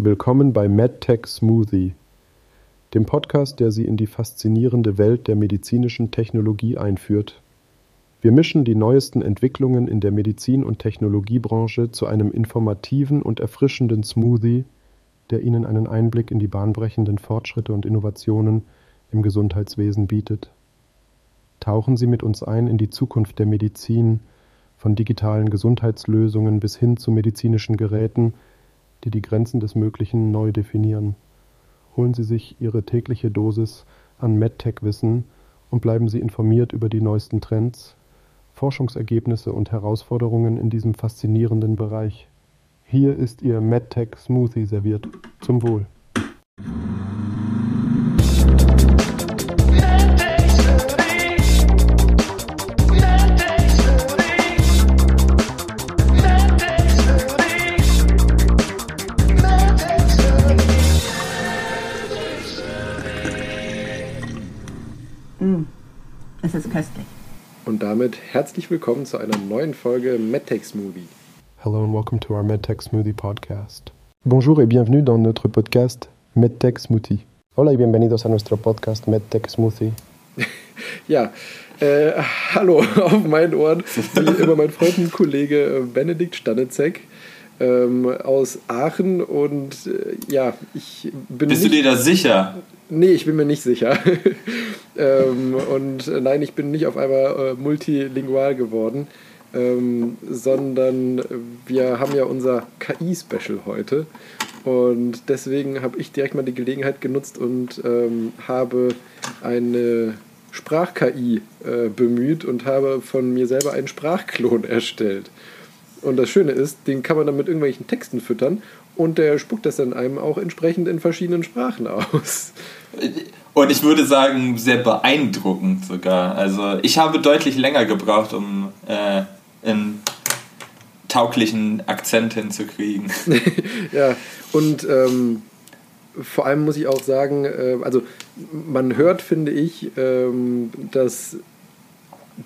Willkommen bei MedTech Smoothie, dem Podcast, der Sie in die faszinierende Welt der medizinischen Technologie einführt. Wir mischen die neuesten Entwicklungen in der Medizin- und Technologiebranche zu einem informativen und erfrischenden Smoothie, der Ihnen einen Einblick in die bahnbrechenden Fortschritte und Innovationen im Gesundheitswesen bietet. Tauchen Sie mit uns ein in die Zukunft der Medizin, von digitalen Gesundheitslösungen bis hin zu medizinischen Geräten, die die Grenzen des Möglichen neu definieren. Holen Sie sich Ihre tägliche Dosis an MedTech-Wissen und bleiben Sie informiert über die neuesten Trends, Forschungsergebnisse und Herausforderungen in diesem faszinierenden Bereich. Hier ist Ihr MedTech Smoothie serviert. Zum Wohl. Es ist köstlich. Und damit herzlich willkommen zu einer neuen Folge MedTech Smoothie. Hello and welcome to our MedTech Smoothie podcast. Bonjour et bienvenue dans notre podcast MedTech Smoothie. Hola y bienvenidos a nuestro podcast MedTech Smoothie. ja, äh, hallo auf meinen Ohren, wie immer mein Freund und Kollege äh, Benedikt Stanezek ähm, aus Aachen und äh, ja, ich bin. Bist du dir da sicher? Nee, ich bin mir nicht sicher. ähm, und äh, nein, ich bin nicht auf einmal äh, multilingual geworden, ähm, sondern wir haben ja unser KI-Special heute. Und deswegen habe ich direkt mal die Gelegenheit genutzt und ähm, habe eine Sprach-KI äh, bemüht und habe von mir selber einen Sprachklon erstellt. Und das Schöne ist, den kann man dann mit irgendwelchen Texten füttern und der spuckt das dann einem auch entsprechend in verschiedenen Sprachen aus. Und ich würde sagen, sehr beeindruckend sogar. Also ich habe deutlich länger gebraucht, um äh, einen tauglichen Akzent hinzukriegen. ja, und ähm, vor allem muss ich auch sagen, äh, also man hört, finde ich, ähm, dass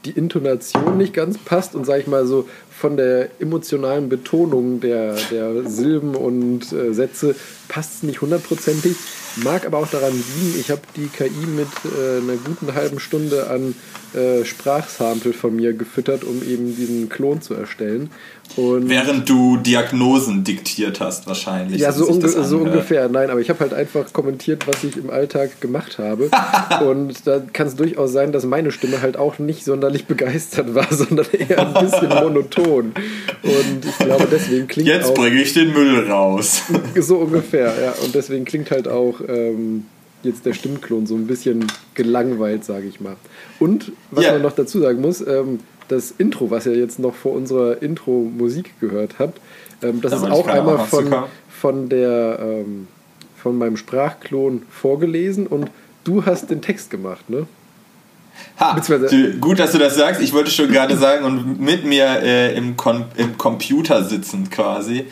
die Intonation nicht ganz passt und sage ich mal so von der emotionalen Betonung der, der Silben und äh, Sätze passt es nicht hundertprozentig. Mag aber auch daran liegen, ich habe die KI mit äh, einer guten halben Stunde an äh, Sprachsample von mir gefüttert, um eben diesen Klon zu erstellen. Und Während du Diagnosen diktiert hast, wahrscheinlich. Ja, so, unge so ungefähr. Nein, aber ich habe halt einfach kommentiert, was ich im Alltag gemacht habe. und da kann es durchaus sein, dass meine Stimme halt auch nicht sonderlich begeistert war, sondern eher ein bisschen monoton. Und ich glaube, deswegen klingt Jetzt bringe ich den Müll raus. so ungefähr, ja. Und deswegen klingt halt auch ähm, jetzt der Stimmklon so ein bisschen gelangweilt, sage ich mal. Und was yeah. man noch dazu sagen muss, ähm, das Intro, was ihr jetzt noch vor unserer Intro-Musik gehört habt, ähm, das da ist auch einmal von, von, der, ähm, von meinem Sprachklon vorgelesen und du hast den Text gemacht, ne? Ha, gut, dass du das sagst. Ich wollte schon gerade sagen, und mit mir äh, im, Kon im Computer sitzend quasi,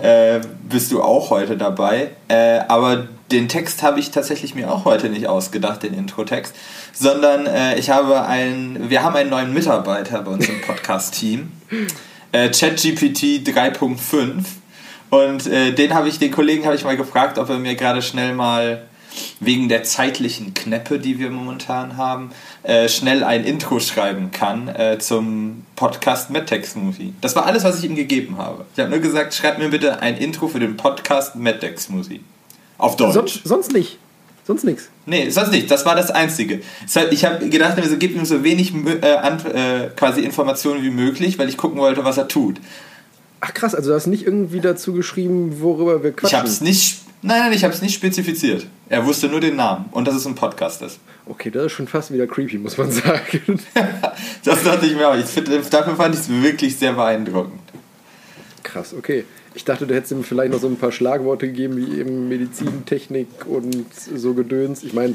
äh, bist du auch heute dabei. Äh, aber den Text habe ich tatsächlich mir auch heute nicht ausgedacht, den Intro-Text, sondern äh, ich habe einen, wir haben einen neuen Mitarbeiter bei uns im Podcast-Team, äh, ChatGPT 3.5 und äh, den habe ich, den Kollegen habe ich mal gefragt, ob er mir gerade schnell mal wegen der zeitlichen Knäppe, die wir momentan haben, äh, schnell ein Intro schreiben kann äh, zum Podcast MedTech Smoothie. Das war alles, was ich ihm gegeben habe. Ich habe nur gesagt, schreib mir bitte ein Intro für den Podcast MedTech Smoothie. Auf Deutsch. Sonst, sonst nicht. Sonst nichts. Nee, sonst nicht. Das war das Einzige. Ich habe gedacht, also gib ihm so wenig äh, äh, quasi Informationen wie möglich, weil ich gucken wollte, was er tut. Ach krass, also du hast nicht irgendwie dazu geschrieben, worüber wir quatschen. Ich habe es nicht. Nein, nein, ich habe es nicht spezifiziert. Er wusste nur den Namen und dass es ein Podcast ist. Okay, das ist schon fast wieder creepy, muss man sagen. das dachte ich mir auch. Ich find, dafür fand ich es wirklich sehr beeindruckend. Krass, okay. Ich dachte, du hättest ihm vielleicht noch so ein paar Schlagworte gegeben, wie eben Medizin, Technik und so Gedöns. Ich meine,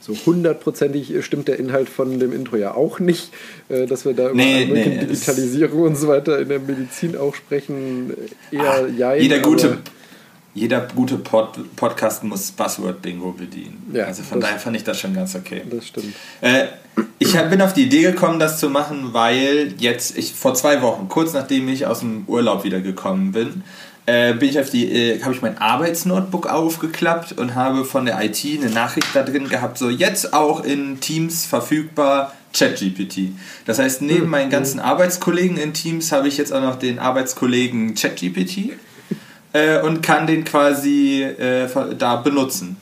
so hundertprozentig stimmt der Inhalt von dem Intro ja auch nicht, äh, dass wir da über nee, nee, Digitalisierung und so weiter in der Medizin auch sprechen. Eher ja. Jeder gute jeder gute Pod Podcast muss Buzzword-Bingo bedienen. Ja, also von daher fand ich das schon ganz okay. Das stimmt. Äh, ich hab, bin auf die Idee gekommen, das zu machen, weil jetzt, ich vor zwei Wochen, kurz nachdem ich aus dem Urlaub wiedergekommen bin, äh, bin ich auf die, äh, habe ich mein Arbeitsnotebook aufgeklappt und habe von der IT eine Nachricht da drin gehabt, so jetzt auch in Teams verfügbar ChatGPT. Das heißt, neben mhm. meinen ganzen Arbeitskollegen in Teams habe ich jetzt auch noch den Arbeitskollegen ChatGPT äh, und kann den quasi äh, da benutzen.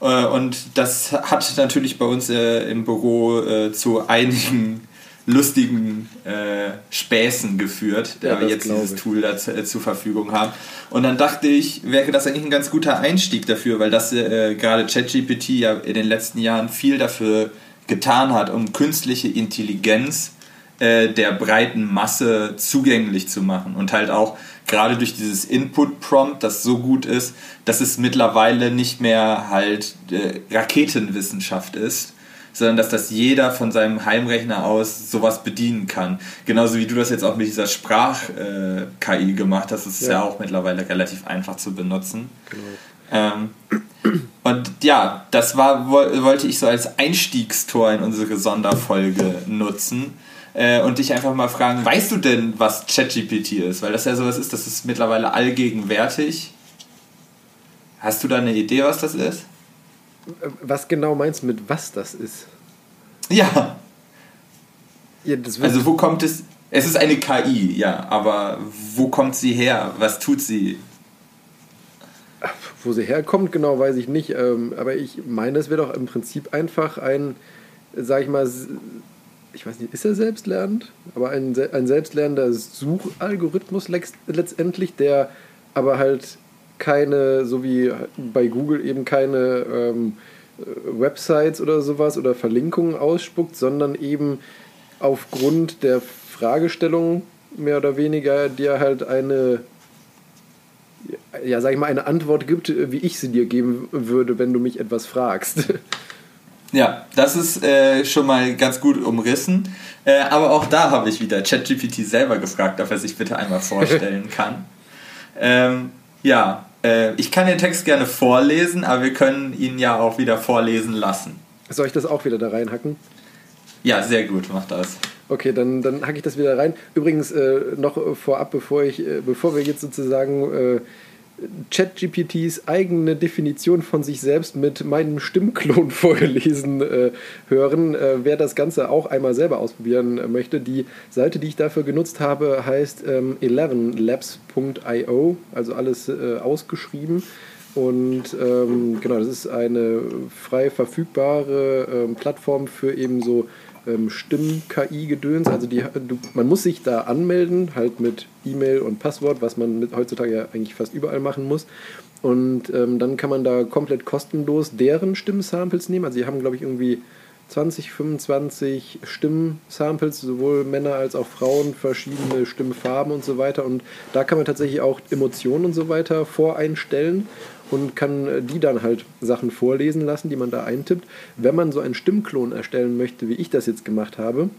Äh, und das hat natürlich bei uns äh, im Büro äh, zu einigen lustigen äh, Späßen geführt, da ja, wir jetzt dieses ich. Tool da zu, zur Verfügung haben. Und dann dachte ich, wäre das eigentlich ein ganz guter Einstieg dafür, weil das gerade ChatGPT ja in den letzten Jahren viel dafür getan hat, um künstliche Intelligenz der breiten Masse zugänglich zu machen und halt auch gerade durch dieses Input-Prompt, das so gut ist, dass es mittlerweile nicht mehr halt äh, Raketenwissenschaft ist, sondern dass das jeder von seinem Heimrechner aus sowas bedienen kann. Genauso wie du das jetzt auch mit dieser Sprach-KI gemacht hast, ist es ja. ja. auch mittlerweile relativ einfach zu benutzen. Genau. Ähm, und ja, das war, wollte ich so als Einstiegstor in unsere Sonderfolge nutzen äh, und dich einfach mal fragen, weißt du denn, was ChatGPT ist? Weil das ja sowas ist, das ist mittlerweile allgegenwärtig. Hast du da eine Idee, was das ist? Was genau meinst du mit was das ist? Ja. ja also wo kommt es? Es ist eine KI, ja, aber wo kommt sie her? Was tut sie? Wo sie herkommt, genau weiß ich nicht. Ähm, aber ich meine, es wäre doch im Prinzip einfach ein, sag ich mal, ich weiß nicht, ist er selbstlernend? Aber ein, ein selbstlernender Suchalgorithmus letztendlich, der aber halt keine, so wie bei Google eben keine ähm, Websites oder sowas oder Verlinkungen ausspuckt, sondern eben aufgrund der Fragestellung mehr oder weniger dir halt eine, ja, sag ich mal, eine Antwort gibt, wie ich sie dir geben würde, wenn du mich etwas fragst. Ja, das ist äh, schon mal ganz gut umrissen. Äh, aber auch da habe ich wieder ChatGPT selber gefragt, ob er sich bitte einmal vorstellen kann. Ähm, ja, äh, ich kann den Text gerne vorlesen, aber wir können ihn ja auch wieder vorlesen lassen. Soll ich das auch wieder da reinhacken? Ja, sehr gut, mach das. Okay, dann, dann hacke ich das wieder rein. Übrigens äh, noch vorab, bevor, ich, äh, bevor wir jetzt sozusagen äh, ChatGPTs eigene Definition von sich selbst mit meinem Stimmklon vorgelesen äh, hören. Äh, wer das Ganze auch einmal selber ausprobieren äh, möchte, die Seite, die ich dafür genutzt habe, heißt ähm, 11labs.io, also alles äh, ausgeschrieben. Und ähm, genau, das ist eine frei verfügbare ähm, Plattform für eben so ähm, Stimm-KI-Gedöns. Also die, du, man muss sich da anmelden, halt mit E-Mail und Passwort, was man mit, heutzutage ja eigentlich fast überall machen muss. Und ähm, dann kann man da komplett kostenlos deren Stimmsamples nehmen. Also die haben, glaube ich, irgendwie 20, 25 Stimmsamples, sowohl Männer als auch Frauen, verschiedene Stimmfarben und so weiter. Und da kann man tatsächlich auch Emotionen und so weiter voreinstellen und kann die dann halt Sachen vorlesen lassen, die man da eintippt. Wenn man so einen Stimmklon erstellen möchte, wie ich das jetzt gemacht habe,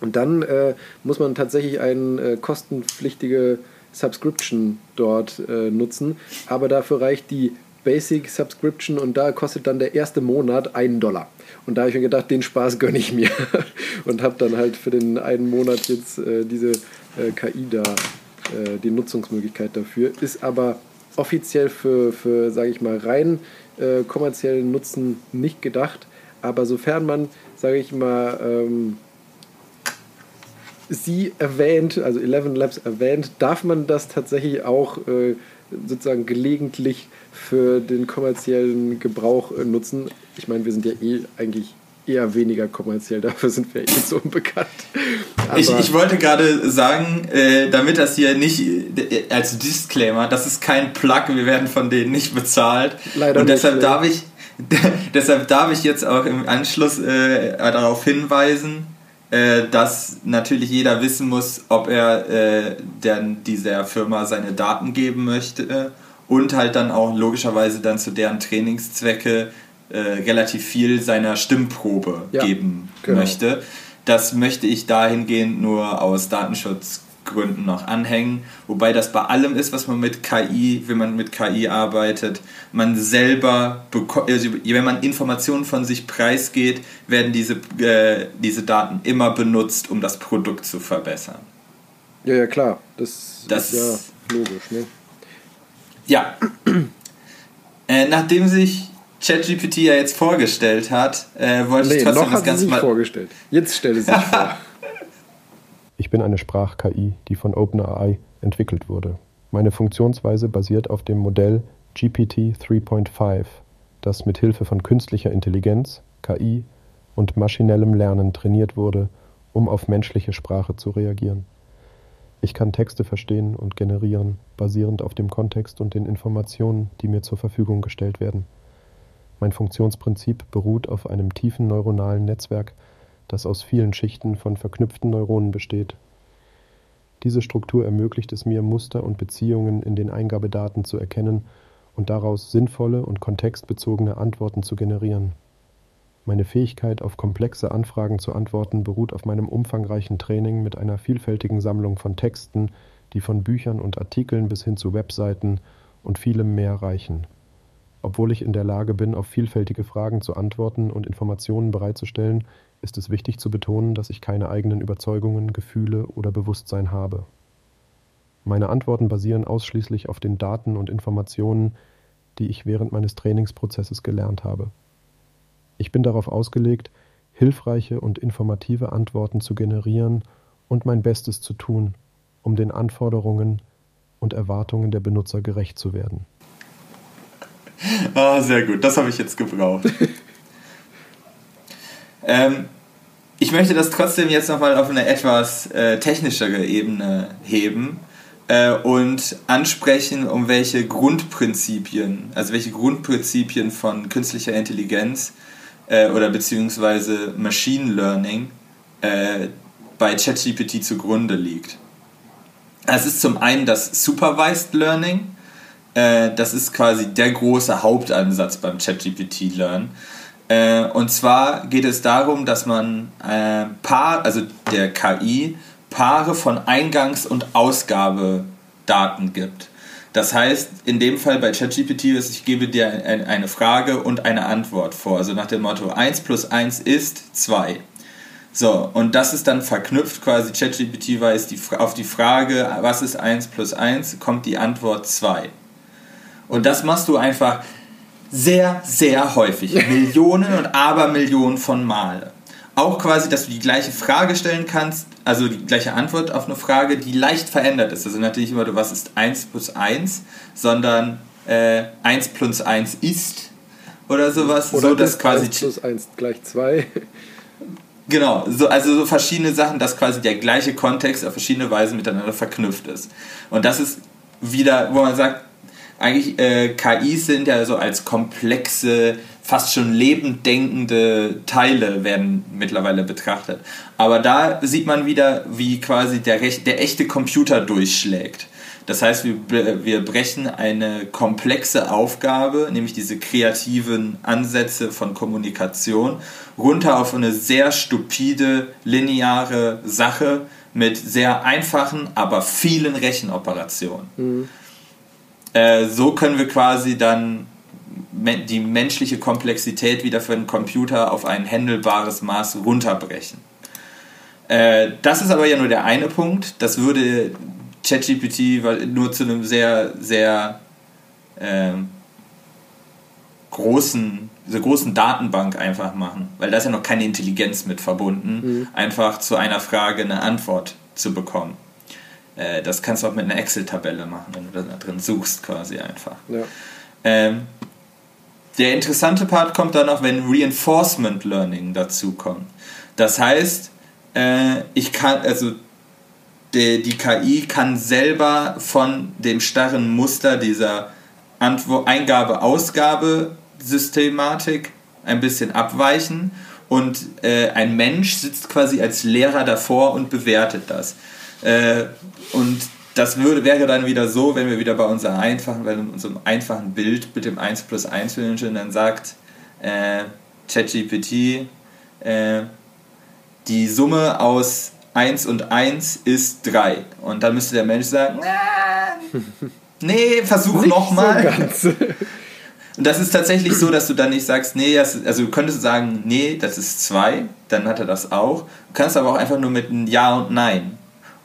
dann äh, muss man tatsächlich eine äh, kostenpflichtige Subscription dort äh, nutzen, aber dafür reicht die Basic Subscription und da kostet dann der erste Monat einen Dollar. Und da habe ich mir gedacht, den Spaß gönne ich mir und habe dann halt für den einen Monat jetzt äh, diese äh, KI da, äh, die Nutzungsmöglichkeit dafür. Ist aber offiziell für, für sage ich mal, rein äh, kommerziellen Nutzen nicht gedacht. Aber sofern man, sage ich mal, ähm, sie erwähnt, also Eleven Labs erwähnt, darf man das tatsächlich auch äh, sozusagen gelegentlich für den kommerziellen Gebrauch äh, nutzen. Ich meine, wir sind ja eh eigentlich eher weniger kommerziell, dafür sind wir eh so unbekannt. Ich, ich, wollte gerade sagen, äh, damit das hier nicht äh, als Disclaimer, das ist kein Plug, wir werden von denen nicht bezahlt. Leider Und deshalb nicht, darf ich deshalb darf ich jetzt auch im Anschluss äh, darauf hinweisen, äh, dass natürlich jeder wissen muss, ob er äh, der, dieser Firma seine Daten geben möchte und halt dann auch logischerweise dann zu deren Trainingszwecke äh, relativ viel seiner Stimmprobe ja, geben genau. möchte. Das möchte ich dahingehend nur aus Datenschutzgründen noch anhängen, wobei das bei allem ist, was man mit KI, wenn man mit KI arbeitet, man selber, also wenn man Informationen von sich preisgeht, werden diese, äh, diese Daten immer benutzt, um das Produkt zu verbessern. Ja, ja, klar. Das, das ist ja logisch. Ne? ja. äh, nachdem sich ChatGPT ja jetzt vorgestellt hat, äh, wollte nee, ich trotzdem noch das Ganze mal vorgestellt. Jetzt stelle sich vor. Ich bin eine Sprach-KI, die von OpenAI entwickelt wurde. Meine Funktionsweise basiert auf dem Modell GPT 3.5, das mit Hilfe von künstlicher Intelligenz, KI und maschinellem Lernen trainiert wurde, um auf menschliche Sprache zu reagieren. Ich kann Texte verstehen und generieren, basierend auf dem Kontext und den Informationen, die mir zur Verfügung gestellt werden. Mein Funktionsprinzip beruht auf einem tiefen neuronalen Netzwerk, das aus vielen Schichten von verknüpften Neuronen besteht. Diese Struktur ermöglicht es mir, Muster und Beziehungen in den Eingabedaten zu erkennen und daraus sinnvolle und kontextbezogene Antworten zu generieren. Meine Fähigkeit, auf komplexe Anfragen zu antworten, beruht auf meinem umfangreichen Training mit einer vielfältigen Sammlung von Texten, die von Büchern und Artikeln bis hin zu Webseiten und vielem mehr reichen. Obwohl ich in der Lage bin, auf vielfältige Fragen zu antworten und Informationen bereitzustellen, ist es wichtig zu betonen, dass ich keine eigenen Überzeugungen, Gefühle oder Bewusstsein habe. Meine Antworten basieren ausschließlich auf den Daten und Informationen, die ich während meines Trainingsprozesses gelernt habe. Ich bin darauf ausgelegt, hilfreiche und informative Antworten zu generieren und mein Bestes zu tun, um den Anforderungen und Erwartungen der Benutzer gerecht zu werden. Ah, sehr gut. Das habe ich jetzt gebraucht. ähm, ich möchte das trotzdem jetzt nochmal auf eine etwas äh, technischere Ebene heben äh, und ansprechen, um welche Grundprinzipien, also welche Grundprinzipien von künstlicher Intelligenz äh, oder beziehungsweise Machine Learning äh, bei ChatGPT zugrunde liegt. Es ist zum einen das Supervised Learning, äh, das ist quasi der große Hauptansatz beim ChatGPT Learn. Äh, und zwar geht es darum, dass man äh, Paar, also der KI, Paare von Eingangs- und Ausgabedaten gibt. Das heißt, in dem Fall bei ChatGPT ist, ich gebe dir eine Frage und eine Antwort vor. Also nach dem Motto 1 plus 1 ist 2. So, und das ist dann verknüpft quasi, ChatGPT weiß die, auf die Frage, was ist 1 plus 1, kommt die Antwort 2. Und das machst du einfach sehr, sehr häufig. Millionen und Abermillionen von Male. Auch quasi, dass du die gleiche Frage stellen kannst, also die gleiche Antwort auf eine Frage, die leicht verändert ist. Also natürlich immer, was ist 1 plus 1, sondern äh, 1 plus 1 ist oder sowas. Oder so, dass quasi 1 plus 1 gleich 2. Genau, so, also so verschiedene Sachen, dass quasi der gleiche Kontext auf verschiedene Weisen miteinander verknüpft ist. Und das ist wieder, wo man sagt, eigentlich äh, KIs sind ja so als komplexe, fast schon lebend denkende Teile werden mittlerweile betrachtet. Aber da sieht man wieder, wie quasi der, der echte Computer durchschlägt. Das heißt, wir, wir brechen eine komplexe Aufgabe, nämlich diese kreativen Ansätze von Kommunikation, runter auf eine sehr stupide, lineare Sache mit sehr einfachen, aber vielen Rechenoperationen. Mhm. Äh, so können wir quasi dann die menschliche Komplexität wieder für einen Computer auf ein händelbares Maß runterbrechen. Äh, das ist aber ja nur der eine Punkt. Das würde ChatGPT nur zu einem sehr, sehr äh, großen, dieser großen Datenbank einfach machen, weil da ist ja noch keine Intelligenz mit verbunden, mhm. einfach zu einer Frage eine Antwort zu bekommen. Äh, das kannst du auch mit einer Excel-Tabelle machen, wenn du da drin suchst, quasi einfach. Ja. Ähm, der interessante Part kommt dann noch, wenn Reinforcement Learning dazu kommt. Das heißt, äh, ich kann, also die, die KI kann selber von dem starren Muster dieser Eingabe-Ausgabe-Systematik ein bisschen abweichen und äh, ein Mensch sitzt quasi als Lehrer davor und bewertet das. Äh, und das würde, wäre dann wieder so, wenn wir wieder bei unserem einfachen, bei unserem einfachen Bild mit dem 1 plus 1 wünschen, dann sagt äh, ChatGPT, äh, die Summe aus 1 und 1 ist 3. Und dann müsste der Mensch sagen, nee, versuch nochmal. So und das ist tatsächlich so, dass du dann nicht sagst, nee, also du könntest sagen, nee, das ist 2, dann hat er das auch. Du kannst aber auch einfach nur mit ein Ja und Nein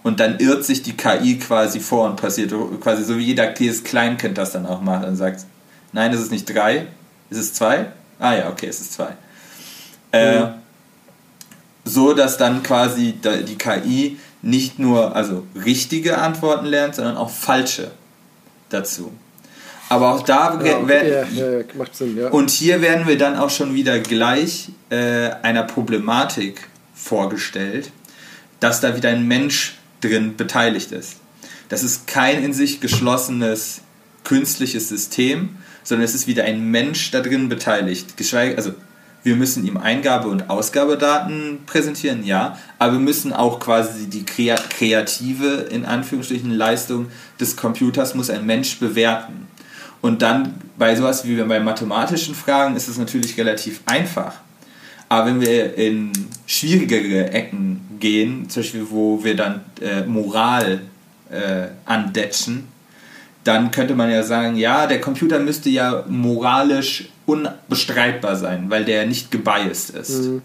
und dann irrt sich die KI quasi vor und passiert quasi so wie jeder jedes Kleinkind das dann auch macht und sagt, nein, es ist nicht drei, ist es zwei? Ah ja, okay, es ist zwei. Äh, mhm. so dass dann quasi die KI nicht nur also richtige Antworten lernt, sondern auch falsche dazu. Aber auch da ja, werden. Ja, ja, Sinn, ja. Und hier werden wir dann auch schon wieder gleich äh, einer Problematik vorgestellt, dass da wieder ein Mensch drin beteiligt ist. Das ist kein in sich geschlossenes künstliches System, sondern es ist wieder ein Mensch da drin beteiligt. Geschweige, also wir müssen ihm Eingabe- und Ausgabedaten präsentieren, ja, aber wir müssen auch quasi die kreative, in Anführungsstrichen, Leistung des Computers muss ein Mensch bewerten. Und dann bei sowas wie bei mathematischen Fragen ist es natürlich relativ einfach. Aber wenn wir in schwierigere Ecken gehen, zum Beispiel wo wir dann äh, Moral äh, andetschen, dann könnte man ja sagen, ja, der Computer müsste ja moralisch unbestreitbar sein, weil der nicht gebiased ist. Mhm.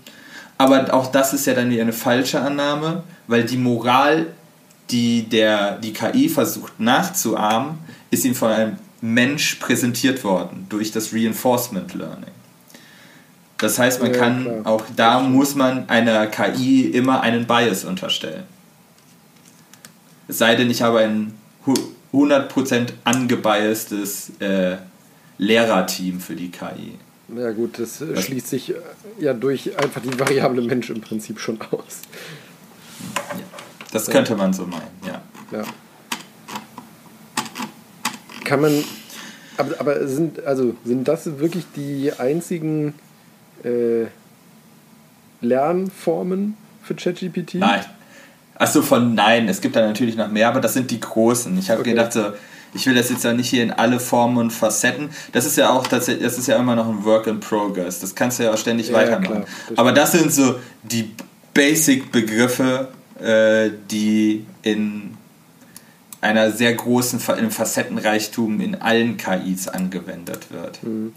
Aber auch das ist ja dann wieder eine falsche Annahme, weil die Moral, die der, die KI versucht nachzuahmen, ist ihm von einem Mensch präsentiert worden durch das Reinforcement Learning. Das heißt, man ja, kann klar. auch da muss man einer KI immer einen Bias unterstellen. Es sei denn, ich habe ein 100% angebiastes äh, Lehrerteam für die KI. Ja gut, das Was? schließt sich äh, ja durch einfach die Variable Mensch im Prinzip schon aus. Ja, das könnte man so meinen, ja. ja. Kann man, aber, aber sind, also, sind das wirklich die einzigen äh, Lernformen für ChatGPT? Nein. Achso, von nein, es gibt da natürlich noch mehr, aber das sind die großen. Ich habe okay. gedacht, so, ich will das jetzt ja nicht hier in alle Formen und Facetten. Das ist ja auch tatsächlich, das ist ja immer noch ein Work in Progress. Das kannst du ja auch ständig ja, weitermachen. Ja, das aber das sind so die Basic-Begriffe, äh, die in einer sehr großen Facettenreichtum in allen KIs angewendet wird. Mhm.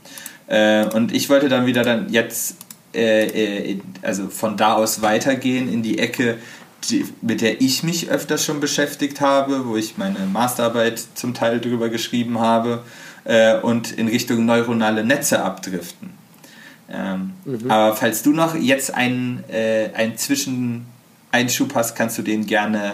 Äh, und ich wollte dann wieder dann jetzt äh, äh, also von da aus weitergehen in die Ecke, die, mit der ich mich öfters schon beschäftigt habe, wo ich meine Masterarbeit zum Teil drüber geschrieben habe äh, und in Richtung neuronale Netze abdriften. Ähm, mhm. Aber falls du noch jetzt einen, äh, einen Zwischeneinschub hast, kannst du den gerne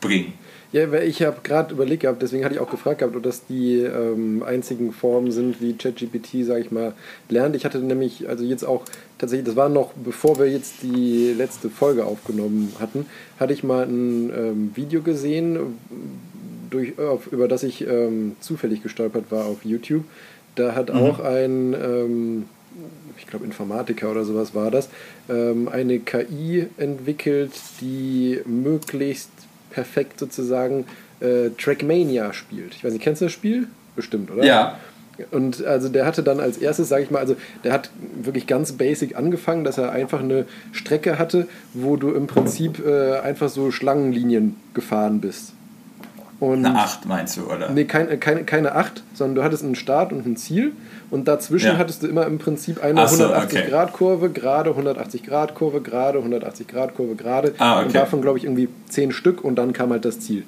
bringen. Ja, weil ich habe gerade überlegt gehabt, deswegen hatte ich auch gefragt gehabt, ob das die ähm, einzigen Formen sind, wie ChatGPT, sage ich mal, lernt. Ich hatte nämlich, also jetzt auch tatsächlich, das war noch bevor wir jetzt die letzte Folge aufgenommen hatten, hatte ich mal ein ähm, Video gesehen, durch, auf, über das ich ähm, zufällig gestolpert war auf YouTube. Da hat mhm. auch ein, ähm, ich glaube Informatiker oder sowas war das, ähm, eine KI entwickelt, die möglichst perfekt sozusagen äh, Trackmania spielt. Ich weiß nicht, kennst du das Spiel? Bestimmt, oder? Ja. Und also der hatte dann als erstes, sage ich mal, also der hat wirklich ganz basic angefangen, dass er einfach eine Strecke hatte, wo du im Prinzip äh, einfach so Schlangenlinien gefahren bist. Und eine 8 meinst du, oder? Nee, kein, keine, keine 8, sondern du hattest einen Start und ein Ziel und dazwischen ja. hattest du immer im Prinzip eine so, 180-Grad-Kurve, okay. gerade 180-Grad-Kurve, gerade 180-Grad-Kurve, gerade. Ah, okay. Und davon, glaube ich, irgendwie 10 Stück und dann kam halt das Ziel.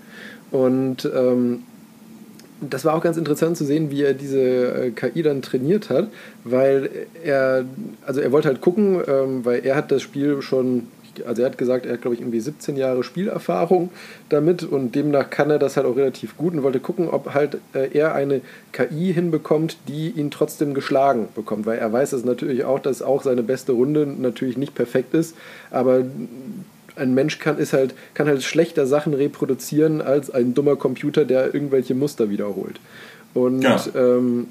Und ähm, das war auch ganz interessant zu sehen, wie er diese äh, KI dann trainiert hat, weil er, also er wollte halt gucken, ähm, weil er hat das Spiel schon also er hat gesagt, er hat, glaube ich, irgendwie 17 Jahre Spielerfahrung damit und demnach kann er das halt auch relativ gut und wollte gucken, ob halt äh, er eine KI hinbekommt, die ihn trotzdem geschlagen bekommt, weil er weiß es natürlich auch, dass auch seine beste Runde natürlich nicht perfekt ist, aber ein Mensch kann, ist halt, kann halt schlechter Sachen reproduzieren als ein dummer Computer, der irgendwelche Muster wiederholt. Und ja. ähm,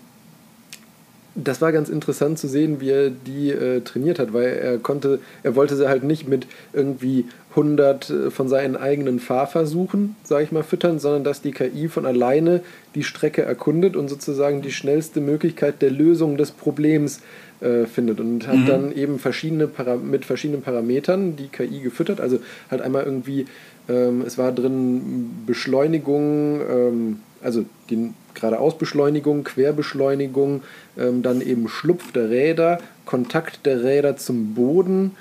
das war ganz interessant zu sehen, wie er die äh, trainiert hat, weil er konnte, er wollte sie halt nicht mit irgendwie 100 äh, von seinen eigenen Fahrversuchen, sage ich mal, füttern, sondern dass die KI von alleine die Strecke erkundet und sozusagen die schnellste Möglichkeit der Lösung des Problems äh, findet und hat mhm. dann eben verschiedene Para mit verschiedenen Parametern die KI gefüttert, also halt einmal irgendwie, ähm, es war drin Beschleunigung, ähm, also die Geradeausbeschleunigung, Querbeschleunigung, ähm, dann eben Schlupf der Räder, Kontakt der Räder zum Boden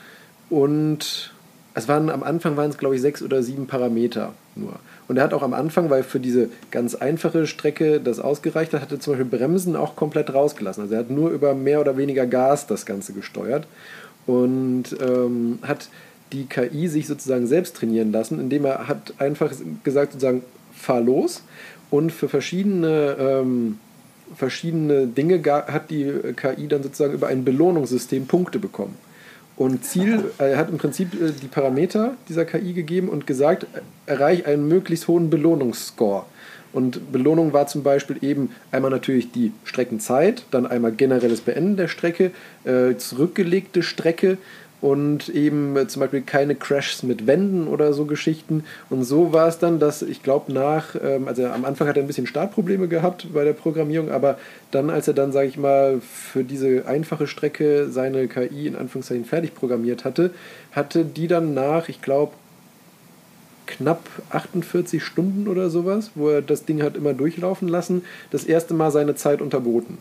und es waren am Anfang waren es glaube ich sechs oder sieben Parameter nur. Und er hat auch am Anfang, weil für diese ganz einfache Strecke das ausgereicht hat, hat er zum Beispiel Bremsen auch komplett rausgelassen. Also er hat nur über mehr oder weniger Gas das Ganze gesteuert und ähm, hat die KI sich sozusagen selbst trainieren lassen, indem er hat einfach gesagt sozusagen fahr los und für verschiedene ähm, verschiedene Dinge hat die KI dann sozusagen über ein Belohnungssystem Punkte bekommen. Und Ziel, er hat im Prinzip äh, die Parameter dieser KI gegeben und gesagt, erreiche einen möglichst hohen Belohnungsscore. Und Belohnung war zum Beispiel eben einmal natürlich die Streckenzeit, dann einmal generelles Beenden der Strecke, äh, zurückgelegte Strecke und eben äh, zum Beispiel keine Crashs mit Wänden oder so Geschichten. Und so war es dann, dass ich glaube nach, ähm, also am Anfang hat er ein bisschen Startprobleme gehabt bei der Programmierung, aber dann, als er dann, sage ich mal, für diese einfache Strecke seine KI in Anführungszeichen fertig programmiert hatte, hatte die dann nach, ich glaube, knapp 48 Stunden oder sowas, wo er das Ding hat immer durchlaufen lassen, das erste Mal seine Zeit unterboten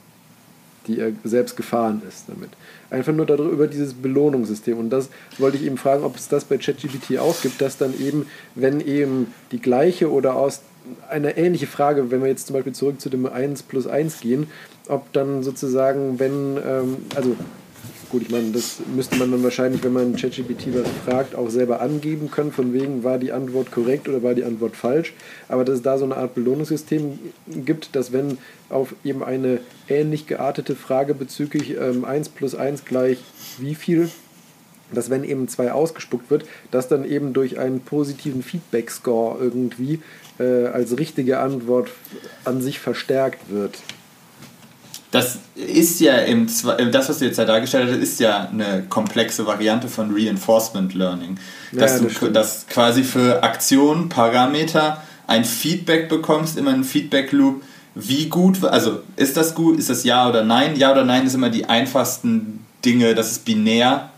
die er selbst gefahren ist damit. Einfach nur darüber dieses Belohnungssystem. Und das wollte ich eben fragen, ob es das bei ChatGPT auch gibt, dass dann eben, wenn eben die gleiche oder aus eine ähnliche Frage, wenn wir jetzt zum Beispiel zurück zu dem 1 plus 1 gehen, ob dann sozusagen, wenn, ähm, also Gut, ich meine, das müsste man dann wahrscheinlich, wenn man ChatGPT was fragt, auch selber angeben können, von wegen, war die Antwort korrekt oder war die Antwort falsch. Aber dass es da so eine Art Belohnungssystem gibt, dass wenn auf eben eine ähnlich geartete Frage bezüglich ähm, 1 plus 1 gleich wie viel, dass wenn eben 2 ausgespuckt wird, dass dann eben durch einen positiven Feedback-Score irgendwie äh, als richtige Antwort an sich verstärkt wird das ist ja im, das, was du jetzt da dargestellt hast, ist ja eine komplexe Variante von Reinforcement Learning. Dass ja, das du dass quasi für Aktionen, Parameter ein Feedback bekommst, immer ein Feedback Loop. Wie gut, also ist das gut, ist das Ja oder Nein? Ja oder Nein ist immer die einfachsten Dinge, das ist binär,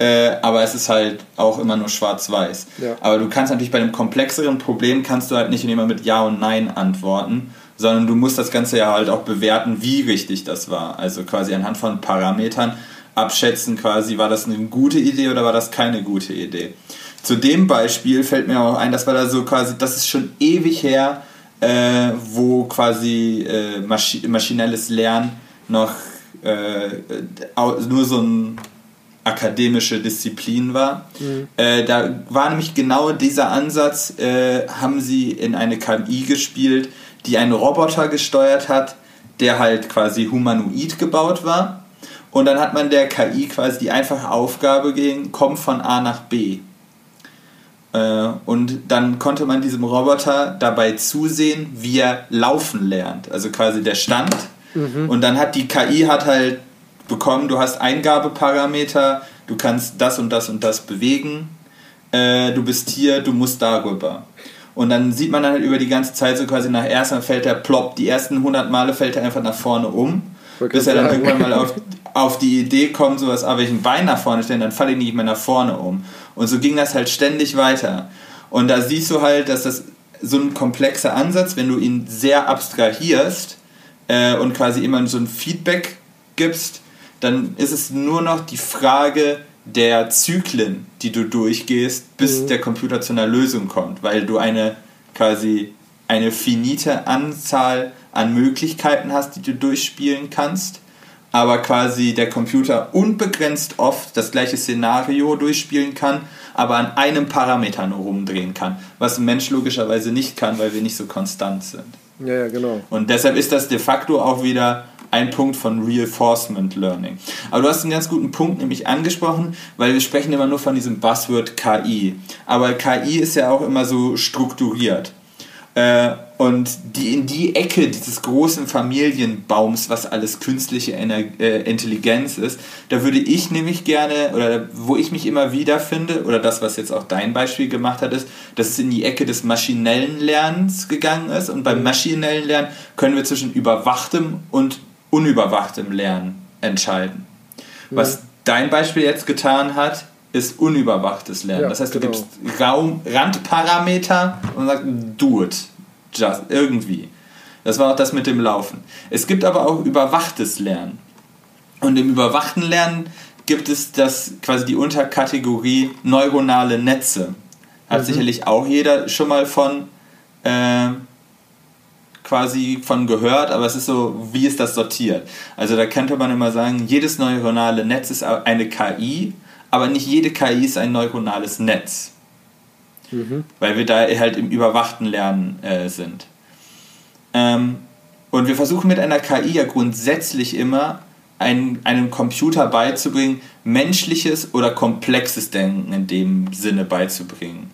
äh, aber es ist halt auch immer nur schwarz-weiß. Ja. Aber du kannst natürlich bei einem komplexeren Problem, kannst du halt nicht immer mit Ja und Nein antworten, sondern du musst das Ganze ja halt auch bewerten, wie richtig das war. Also quasi anhand von Parametern abschätzen, quasi, war das eine gute Idee oder war das keine gute Idee. Zu dem Beispiel fällt mir auch ein, das war da so quasi, das ist schon ewig her, äh, wo quasi äh, Maschi maschinelles Lernen noch äh, nur so ein akademische Disziplin war. Mhm. Äh, da war nämlich genau dieser Ansatz, äh, haben sie in eine KI gespielt, die einen Roboter gesteuert hat, der halt quasi humanoid gebaut war. Und dann hat man der KI quasi die einfache Aufgabe gegeben, komm von A nach B. Äh, und dann konnte man diesem Roboter dabei zusehen, wie er laufen lernt. Also quasi der Stand. Mhm. Und dann hat die KI hat halt bekommen, du hast Eingabeparameter, du kannst das und das und das bewegen, äh, du bist hier, du musst darüber. Und dann sieht man dann halt über die ganze Zeit so quasi nach erstmal fällt er plopp, die ersten 100 Male fällt er einfach nach vorne um, bis er dann sagen. irgendwann mal auf, auf die Idee kommt, sowas, aber wenn ich ein Bein nach vorne stelle, dann falle ich nicht mehr nach vorne um. Und so ging das halt ständig weiter. Und da siehst du halt, dass das so ein komplexer Ansatz, wenn du ihn sehr abstrahierst äh, und quasi immer so ein Feedback gibst, dann ist es nur noch die Frage, der Zyklen, die du durchgehst, bis mhm. der Computer zu einer Lösung kommt, weil du eine quasi eine finite Anzahl an Möglichkeiten hast, die du durchspielen kannst, aber quasi der Computer unbegrenzt oft das gleiche Szenario durchspielen kann, aber an einem Parameter nur rumdrehen kann, was ein Mensch logischerweise nicht kann, weil wir nicht so konstant sind. Ja, ja, genau. Und deshalb ist das de facto auch wieder ein Punkt von Reinforcement Learning. Aber du hast einen ganz guten Punkt nämlich angesprochen, weil wir sprechen immer nur von diesem Buzzword KI. Aber KI ist ja auch immer so strukturiert. Äh, und die, in die Ecke dieses großen Familienbaums, was alles künstliche äh, Intelligenz ist, da würde ich nämlich gerne, oder wo ich mich immer wieder finde, oder das, was jetzt auch dein Beispiel gemacht hat, ist, dass es in die Ecke des maschinellen Lernens gegangen ist. Und beim maschinellen Lernen können wir zwischen überwachtem und unüberwachtem Lernen entscheiden. Ja. Was dein Beispiel jetzt getan hat, ist unüberwachtes Lernen. Ja, das heißt, du genau. gibst Raum, Randparameter und sagst, do it. Just, irgendwie. Das war auch das mit dem Laufen. Es gibt aber auch überwachtes Lernen. Und im überwachten Lernen gibt es das quasi die Unterkategorie neuronale Netze. Hat mhm. sicherlich auch jeder schon mal von äh, quasi von gehört, aber es ist so, wie ist das sortiert? Also da könnte man immer sagen, jedes neuronale Netz ist eine KI, aber nicht jede KI ist ein neuronales Netz. Mhm. Weil wir da halt im überwachten Lernen äh, sind. Ähm, und wir versuchen mit einer KI ja grundsätzlich immer einen, einem Computer beizubringen, menschliches oder komplexes Denken in dem Sinne beizubringen.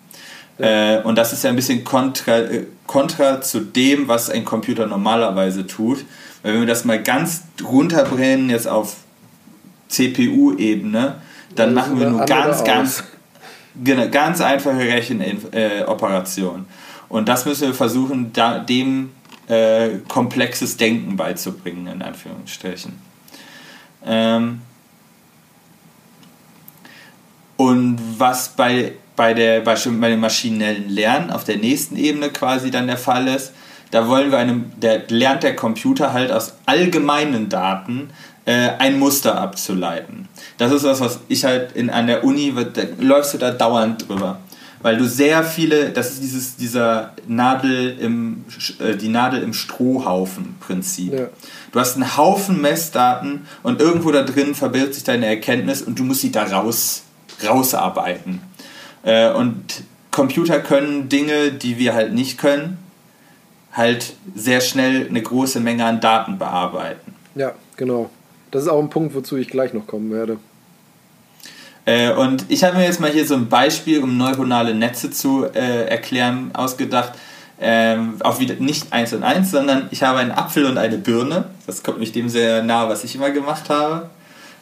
Ja. Äh, und das ist ja ein bisschen kontra, äh, kontra zu dem, was ein Computer normalerweise tut. Weil wenn wir das mal ganz runterbrennen, jetzt auf CPU-Ebene, dann machen wir nur ganz, ganz, genau, ganz einfache Rechenoperationen. Äh, und das müssen wir versuchen, da, dem äh, komplexes Denken beizubringen, in Anführungsstrichen. Ähm und was bei, bei, der, bei, bei dem maschinellen Lernen auf der nächsten Ebene quasi dann der Fall ist, da wollen wir einem, der lernt der Computer halt aus allgemeinen Daten äh, ein Muster abzuleiten. Das ist was, was ich halt in, an der Uni, da läufst du da dauernd drüber weil du sehr viele, das ist dieses, dieser Nadel im, äh, die Nadel im Strohhaufen-Prinzip. Ja. Du hast einen Haufen Messdaten und irgendwo da drin verbirgt sich deine Erkenntnis und du musst sie da raus, rausarbeiten. Äh, und Computer können Dinge, die wir halt nicht können, halt sehr schnell eine große Menge an Daten bearbeiten. Ja, genau. Das ist auch ein Punkt, wozu ich gleich noch kommen werde. Äh, und ich habe mir jetzt mal hier so ein Beispiel, um neuronale Netze zu äh, erklären, ausgedacht. Ähm, auch wieder nicht eins und eins, sondern ich habe einen Apfel und eine Birne. Das kommt mich dem sehr nahe, was ich immer gemacht habe.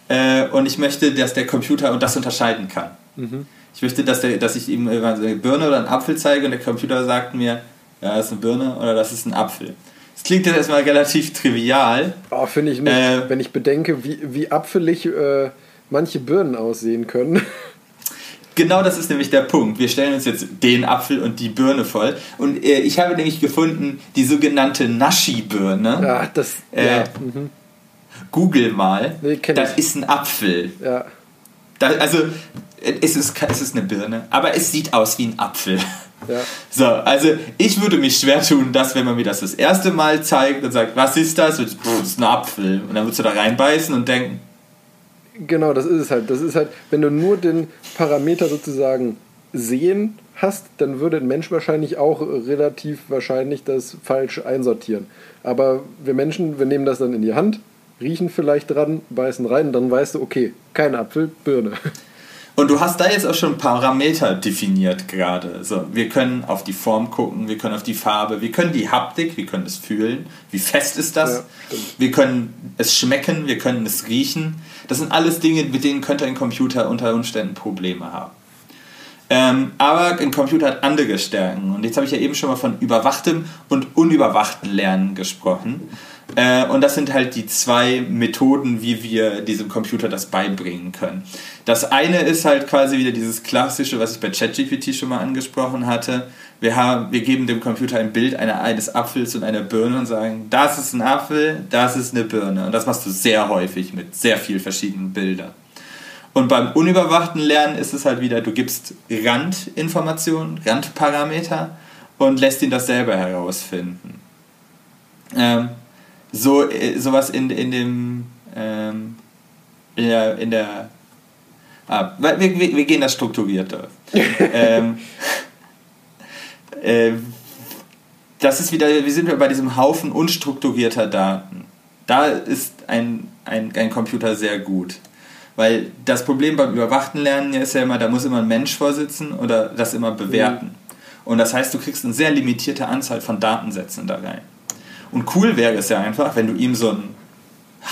Äh, und ich möchte, dass der Computer das unterscheiden kann. Mhm. Ich möchte, dass, der, dass ich ihm eine Birne oder einen Apfel zeige und der Computer sagt mir, ja, das ist eine Birne oder das ist ein Apfel. Das klingt jetzt erstmal relativ trivial. Oh, Finde ich nicht. Äh, wenn ich bedenke, wie, wie apfelig äh, manche Birnen aussehen können. Genau das ist nämlich der Punkt. Wir stellen uns jetzt den Apfel und die Birne voll. Und äh, ich habe nämlich gefunden, die sogenannte Naschi-Birne. Ja, das. Äh, ja. Mhm. Google mal. Nee, das ich. ist ein Apfel. Ja. Das, also, es ist, es ist eine Birne, aber es sieht aus wie ein Apfel. Ja. So, also ich würde mich schwer tun, dass wenn man mir das das erste Mal zeigt und sagt, was ist das? Das ist ein Apfel. Und dann würdest du da reinbeißen und denken, Genau, das ist es halt. Das ist halt, wenn du nur den Parameter sozusagen sehen hast, dann würde ein Mensch wahrscheinlich auch relativ wahrscheinlich das falsch einsortieren. Aber wir Menschen, wir nehmen das dann in die Hand, riechen vielleicht dran, beißen rein, dann weißt du, okay, kein Apfel, Birne. Und du hast da jetzt auch schon Parameter definiert gerade. So, wir können auf die Form gucken, wir können auf die Farbe, wir können die Haptik, wir können es fühlen, wie fest ist das, ja, wir können es schmecken, wir können es riechen. Das sind alles Dinge, mit denen könnte ein Computer unter Umständen Probleme haben. Ähm, aber ein Computer hat andere Stärken. Und jetzt habe ich ja eben schon mal von überwachtem und unüberwachten Lernen gesprochen. Äh, und das sind halt die zwei Methoden, wie wir diesem Computer das beibringen können. Das eine ist halt quasi wieder dieses klassische, was ich bei ChatGPT schon mal angesprochen hatte. Wir, haben, wir geben dem Computer ein Bild eines Apfels und einer Birne und sagen, das ist ein Apfel, das ist eine Birne. Und das machst du sehr häufig mit sehr vielen verschiedenen Bildern. Und beim unüberwachten Lernen ist es halt wieder, du gibst Randinformationen, Randparameter und lässt ihn das selber herausfinden. Ähm, so äh, sowas in, in dem ähm, in der, in der ah, wir, wir, wir gehen das strukturierter. ähm, äh, das ist wieder, wir sind bei diesem Haufen unstrukturierter Daten. Da ist ein, ein, ein Computer sehr gut. Weil das Problem beim überwachten Lernen ist ja immer, da muss immer ein Mensch vorsitzen oder das immer bewerten. Mhm. Und das heißt, du kriegst eine sehr limitierte Anzahl von Datensätzen da rein. Und cool wäre es ja einfach, wenn du ihm so einen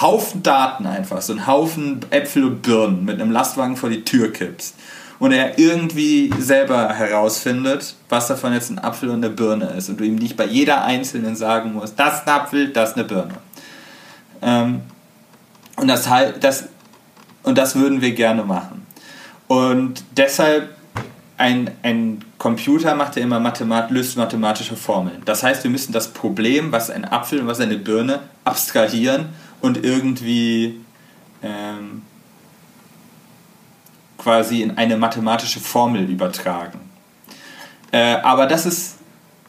Haufen Daten einfach, so einen Haufen Äpfel und Birnen mit einem Lastwagen vor die Tür kippst und er irgendwie selber herausfindet, was davon jetzt ein Apfel und eine Birne ist und du ihm nicht bei jeder einzelnen sagen musst, das ist ein Apfel, das ist eine Birne. Ähm, und, das, das, und das würden wir gerne machen. Und deshalb ein, ein Computer macht ja immer Mathemat löst mathematische Formeln. Das heißt, wir müssen das Problem, was ein Apfel und was eine Birne, abstrahieren und irgendwie ähm, quasi in eine mathematische Formel übertragen. Äh, aber das ist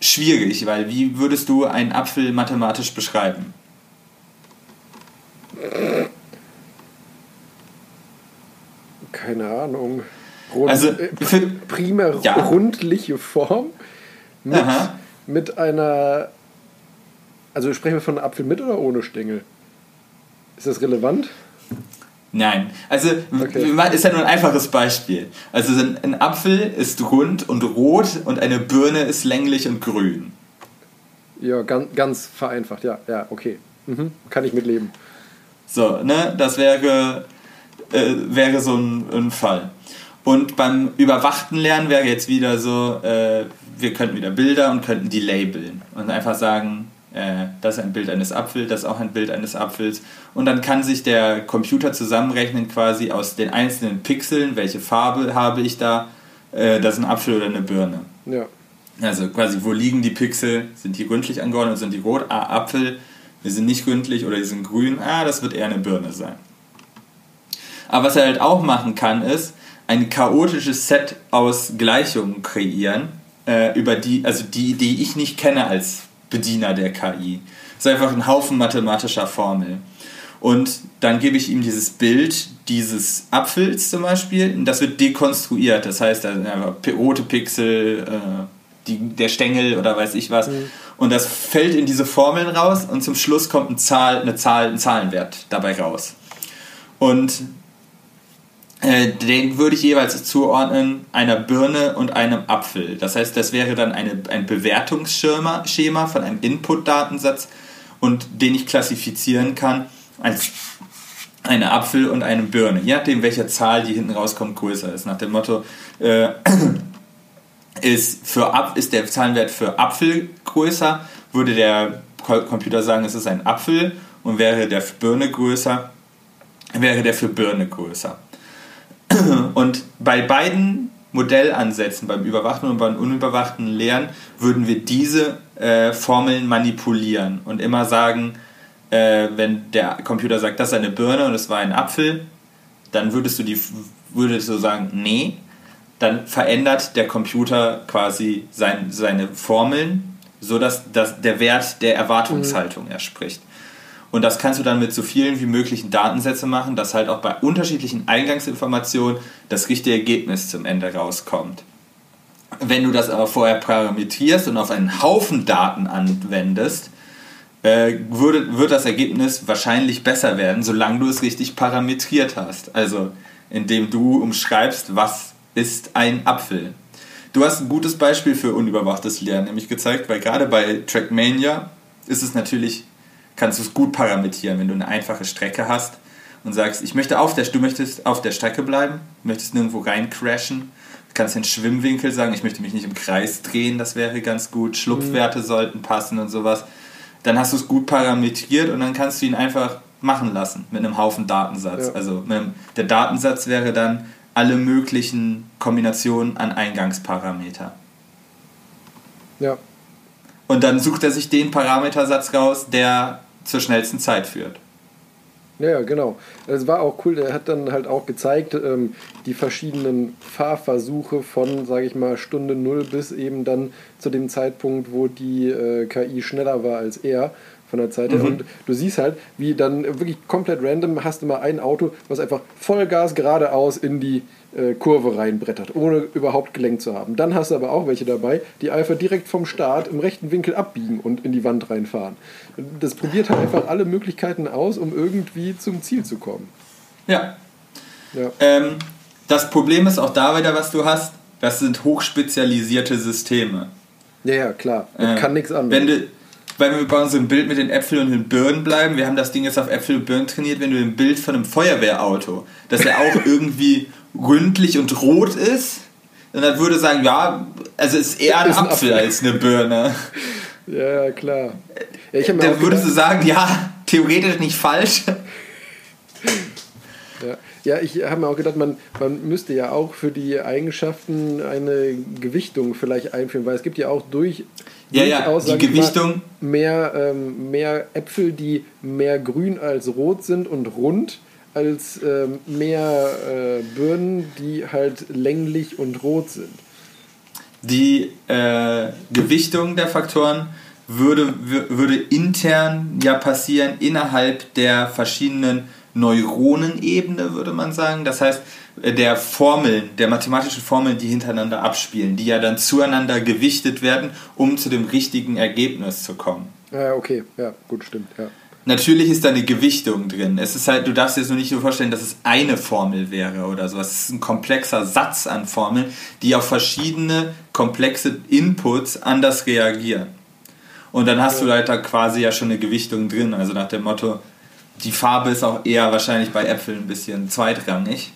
schwierig, weil wie würdest du einen Apfel mathematisch beschreiben? Keine Ahnung. Rund, also äh, für, primär ja. rundliche Form mit, mit einer. Also sprechen wir von einem Apfel mit oder ohne Stängel? Ist das relevant? Nein, also okay. ist ja nur ein einfaches Beispiel. Also ein Apfel ist rund und rot und eine Birne ist länglich und grün. Ja, ganz, ganz vereinfacht, ja, ja, okay. Mhm. Kann ich mitleben. So, ne, das wäre, äh, wäre so ein, ein, Fall. Und beim überwachten Lernen wäre jetzt wieder so, äh, wir könnten wieder Bilder und könnten die labeln und einfach sagen, äh, das ist ein Bild eines Apfels, das ist auch ein Bild eines Apfels. Und dann kann sich der Computer zusammenrechnen quasi aus den einzelnen Pixeln, welche Farbe habe ich da, äh, das ist ein Apfel oder eine Birne. Ja. Also quasi, wo liegen die Pixel? Sind die gründlich angeordnet? Sind die rot? Ah, Apfel. Die sind nicht gründlich oder die sind grün. Ah, das wird eher eine Birne sein. Aber was er halt auch machen kann, ist ein chaotisches Set aus Gleichungen kreieren, äh, über die, also die, die ich nicht kenne als Bediener der KI. Es ist einfach ein Haufen mathematischer Formeln. Und dann gebe ich ihm dieses Bild dieses Apfels zum Beispiel und das wird dekonstruiert. Das heißt, da sind einfach rote Pixel, äh, die, der Stängel oder weiß ich was. Mhm. Und das fällt in diese Formeln raus und zum Schluss kommt eine Zahl, eine Zahl, ein Zahlenwert dabei raus. Und den würde ich jeweils zuordnen einer Birne und einem Apfel. Das heißt, das wäre dann eine, ein Bewertungsschema Schema von einem Input-Datensatz und den ich klassifizieren kann als eine Apfel und eine Birne. Je nachdem, welche Zahl, die hinten rauskommt, größer ist. Nach dem Motto, äh, ist, für ist der Zahlenwert für Apfel größer, würde der Computer sagen, es ist ein Apfel und wäre der für Birne größer, wäre der für Birne größer. Und bei beiden Modellansätzen, beim überwachten und beim unüberwachten Lernen, würden wir diese äh, Formeln manipulieren und immer sagen, äh, wenn der Computer sagt, das ist eine Birne und es war ein Apfel, dann würdest du die würdest du sagen, nee, dann verändert der Computer quasi sein, seine Formeln, sodass das der Wert der Erwartungshaltung mhm. erspricht. Und das kannst du dann mit so vielen wie möglichen Datensätzen machen, dass halt auch bei unterschiedlichen Eingangsinformationen das richtige Ergebnis zum Ende rauskommt. Wenn du das aber vorher parametrierst und auf einen Haufen Daten anwendest, äh, würde, wird das Ergebnis wahrscheinlich besser werden, solange du es richtig parametriert hast. Also indem du umschreibst, was ist ein Apfel. Du hast ein gutes Beispiel für unüberwachtes Lernen nämlich gezeigt, weil gerade bei Trackmania ist es natürlich kannst du es gut parametrieren, wenn du eine einfache Strecke hast und sagst, ich möchte auf der, du möchtest auf der Strecke bleiben, möchtest nirgendwo rein crashen, du kannst den Schwimmwinkel sagen, ich möchte mich nicht im Kreis drehen, das wäre ganz gut, Schlupfwerte mhm. sollten passen und sowas. Dann hast du es gut parametriert und dann kannst du ihn einfach machen lassen mit einem Haufen Datensatz. Ja. Also einem, der Datensatz wäre dann alle möglichen Kombinationen an Eingangsparameter. Ja. Und dann sucht er sich den Parametersatz raus, der zur schnellsten Zeit führt. Ja, genau. Es war auch cool, der hat dann halt auch gezeigt, ähm, die verschiedenen Fahrversuche von, sage ich mal, Stunde Null bis eben dann zu dem Zeitpunkt, wo die äh, KI schneller war als er von der Zeit her. Mhm. Und du siehst halt, wie dann wirklich komplett random hast du mal ein Auto, was einfach Vollgas geradeaus in die Kurve reinbrettert, ohne überhaupt gelenkt zu haben. Dann hast du aber auch welche dabei, die einfach direkt vom Start im rechten Winkel abbiegen und in die Wand reinfahren. Das probiert halt einfach alle Möglichkeiten aus, um irgendwie zum Ziel zu kommen. Ja. ja. Ähm, das Problem ist auch da wieder, was du hast, das sind hochspezialisierte Systeme. Ja, ja, klar. Man äh, kann nichts anderes. Wenn du, weil wir bei unserem Bild mit den Äpfeln und den Birnen bleiben, wir haben das Ding jetzt auf Äpfel und Birnen trainiert, wenn du ein Bild von einem Feuerwehrauto, das ja auch irgendwie ründlich und rot ist. Dann würde sagen, ja, also ist eher ein, ist ein Apfel, Apfel, als eine Birne. Ja, klar. Ja, dann würdest gedacht, du sagen, ja, theoretisch nicht falsch. Ja, ja ich habe mir auch gedacht, man, man müsste ja auch für die Eigenschaften eine Gewichtung vielleicht einführen, weil es gibt ja auch durch, ja, ja, die Gewichtung. Mal, mehr, ähm, mehr Äpfel, die mehr grün als rot sind und rund als ähm, mehr äh, Birnen, die halt länglich und rot sind. die äh, Gewichtung der Faktoren würde, würde intern ja passieren innerhalb der verschiedenen Neuronenebene, würde man sagen. Das heißt, der Formeln, der mathematischen Formeln, die hintereinander abspielen, die ja dann zueinander gewichtet werden, um zu dem richtigen Ergebnis zu kommen. Ja, okay, ja, gut, stimmt, ja. Natürlich ist da eine Gewichtung drin. Es ist halt, du darfst dir das nur nicht so vorstellen, dass es eine Formel wäre oder so. Es ist ein komplexer Satz an Formeln, die auf verschiedene komplexe Inputs anders reagieren. Und dann hast ja. du halt da quasi ja schon eine Gewichtung drin. Also nach dem Motto, die Farbe ist auch eher wahrscheinlich bei Äpfeln ein bisschen zweitrangig,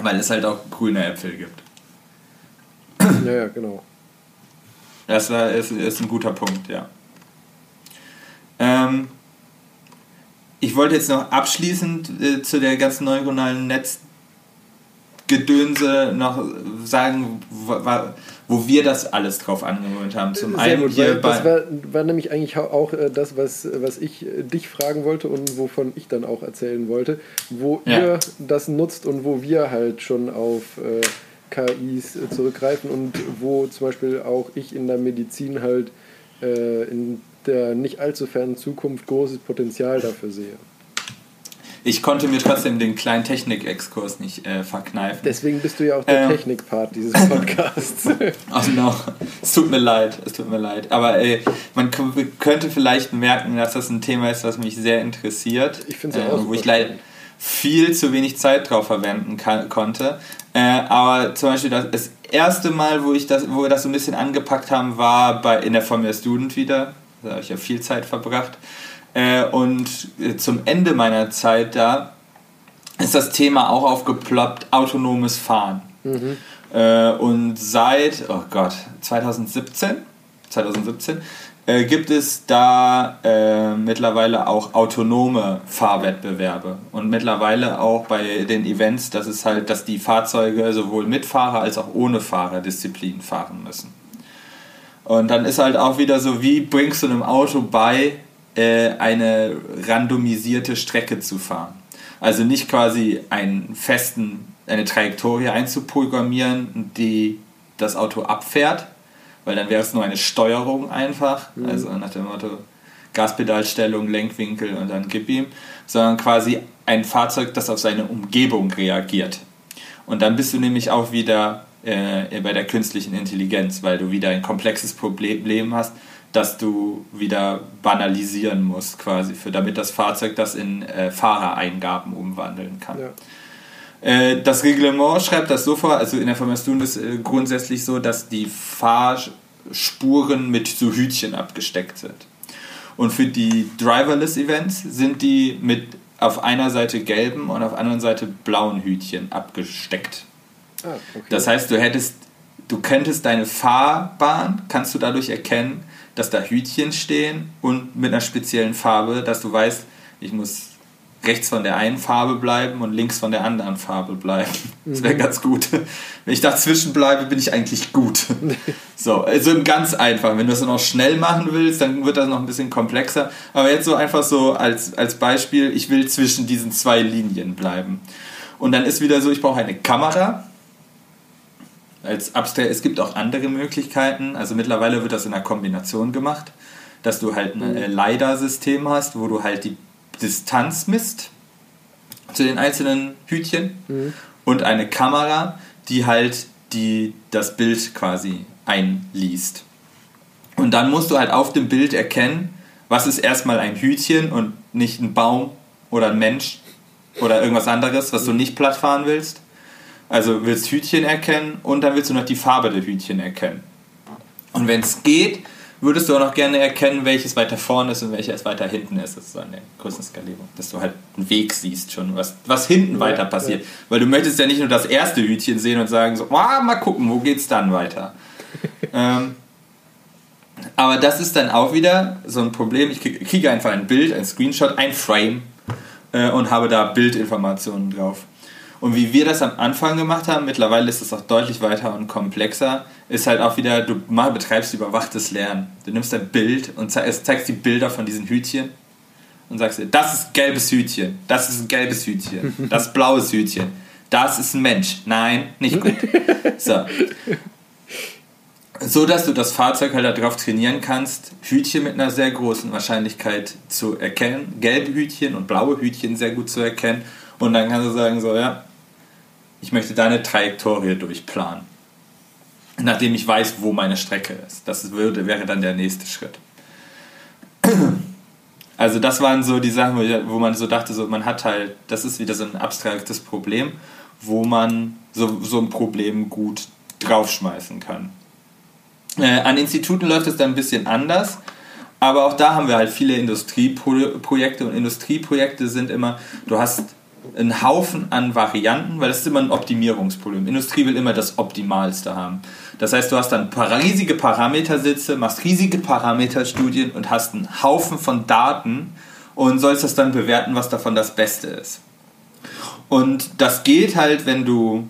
weil es halt auch grüne Äpfel gibt. Ja, ja, genau. Das ist, ist ein guter Punkt, ja. Ähm, ich wollte jetzt noch abschließend äh, zu der ganzen neuronalen Netzgedönse noch sagen, wo wir das alles drauf angewöhnt haben. Zum Sehr einen gut, hier das war, war, nämlich eigentlich auch äh, das, was, was ich äh, dich fragen wollte und wovon ich dann auch erzählen wollte, wo ja. ihr das nutzt und wo wir halt schon auf äh, KIs äh, zurückgreifen und wo zum Beispiel auch ich in der Medizin halt äh, in der nicht allzu fernen Zukunft großes Potenzial dafür sehe. Ich konnte mir trotzdem den kleinen Technik-Exkurs nicht äh, verkneifen. Deswegen bist du ja auch der ähm, Technik-Part dieses Podcasts. Ach no, es tut mir leid, es tut mir leid. Aber äh, man könnte vielleicht merken, dass das ein Thema ist, was mich sehr interessiert. Ich finde es ja äh, auch Wo ich leider viel zu wenig Zeit drauf verwenden kann, konnte. Äh, aber zum Beispiel das, das, erste Mal, wo, ich das, wo wir das so ein bisschen angepackt haben, war bei, in der Formula Student wieder da habe ich ja viel Zeit verbracht. Äh, und äh, zum Ende meiner Zeit da ist das Thema auch aufgeploppt, autonomes Fahren. Mhm. Äh, und seit, oh Gott, 2017, 2017 äh, gibt es da äh, mittlerweile auch autonome Fahrwettbewerbe. Und mittlerweile auch bei den Events, dass es halt, dass die Fahrzeuge sowohl mit Fahrer als auch ohne Fahrer Disziplin fahren müssen. Und dann ist halt auch wieder so, wie bringst du einem Auto bei, äh, eine randomisierte Strecke zu fahren? Also nicht quasi einen festen, eine Trajektorie einzuprogrammieren, die das Auto abfährt, weil dann wäre es nur eine Steuerung einfach, mhm. also nach dem Motto Gaspedalstellung, Lenkwinkel und dann gib ihm, sondern quasi ein Fahrzeug, das auf seine Umgebung reagiert. Und dann bist du nämlich auch wieder äh, bei der künstlichen Intelligenz, weil du wieder ein komplexes Problem hast, das du wieder banalisieren musst, quasi, für, damit das Fahrzeug das in äh, Fahrereingaben umwandeln kann. Ja. Äh, das Reglement schreibt das so vor, also in der Formation ist äh, grundsätzlich so, dass die Fahrspuren mit so Hütchen abgesteckt sind. Und für die Driverless Events sind die mit auf einer Seite gelben und auf der anderen Seite blauen Hütchen abgesteckt. Ah, okay. Das heißt, du hättest, du könntest deine Fahrbahn, kannst du dadurch erkennen, dass da Hütchen stehen und mit einer speziellen Farbe, dass du weißt, ich muss rechts von der einen Farbe bleiben und links von der anderen Farbe bleiben. Das wäre mhm. ganz gut. Wenn ich dazwischen bleibe, bin ich eigentlich gut. So, also ganz einfach. Wenn du das noch schnell machen willst, dann wird das noch ein bisschen komplexer. Aber jetzt so einfach so als, als Beispiel, ich will zwischen diesen zwei Linien bleiben. Und dann ist wieder so, ich brauche eine Kamera, als Abstell es gibt auch andere Möglichkeiten. Also mittlerweile wird das in einer Kombination gemacht, dass du halt ein mhm. LiDAR-System hast, wo du halt die Distanz misst zu den einzelnen Hütchen mhm. und eine Kamera, die halt die, das Bild quasi einliest. Und dann musst du halt auf dem Bild erkennen, was ist erstmal ein Hütchen und nicht ein Baum oder ein Mensch oder irgendwas anderes, was du nicht platt fahren willst. Also willst Hütchen erkennen und dann willst du noch die Farbe der Hütchen erkennen. Und wenn es geht, würdest du auch noch gerne erkennen, welches weiter vorne ist und welches weiter hinten ist. Das ist so eine Größenskalierung. Dass du halt einen Weg siehst schon, was, was hinten ja, weiter passiert. Ja. Weil du möchtest ja nicht nur das erste Hütchen sehen und sagen so, oh, mal gucken, wo geht's dann weiter. ähm, aber das ist dann auch wieder so ein Problem. Ich kriege einfach ein Bild, ein Screenshot, ein Frame äh, und habe da Bildinformationen drauf. Und wie wir das am Anfang gemacht haben, mittlerweile ist es auch deutlich weiter und komplexer, ist halt auch wieder, du betreibst überwachtes Lernen. Du nimmst ein Bild und zeigst die Bilder von diesen Hütchen und sagst dir, das ist ein gelbes Hütchen, das ist ein gelbes Hütchen, das ist blaues Hütchen, das ist ein Mensch. Nein, nicht gut. So. so dass du das Fahrzeug halt darauf trainieren kannst, Hütchen mit einer sehr großen Wahrscheinlichkeit zu erkennen, gelbe Hütchen und blaue Hütchen sehr gut zu erkennen. Und dann kannst du sagen, so, ja, ich möchte deine Trajektorie durchplanen. Nachdem ich weiß, wo meine Strecke ist. Das würde, wäre dann der nächste Schritt. Also das waren so die Sachen, wo man so dachte, so man hat halt, das ist wieder so ein abstraktes Problem, wo man so, so ein Problem gut draufschmeißen kann. Äh, an Instituten läuft es dann ein bisschen anders, aber auch da haben wir halt viele Industrieprojekte und Industrieprojekte sind immer, du hast einen Haufen an Varianten, weil das ist immer ein Optimierungsproblem. Industrie will immer das Optimalste haben. Das heißt, du hast dann riesige Parametersitze, machst riesige Parameterstudien und hast einen Haufen von Daten und sollst das dann bewerten, was davon das Beste ist. Und das geht halt, wenn du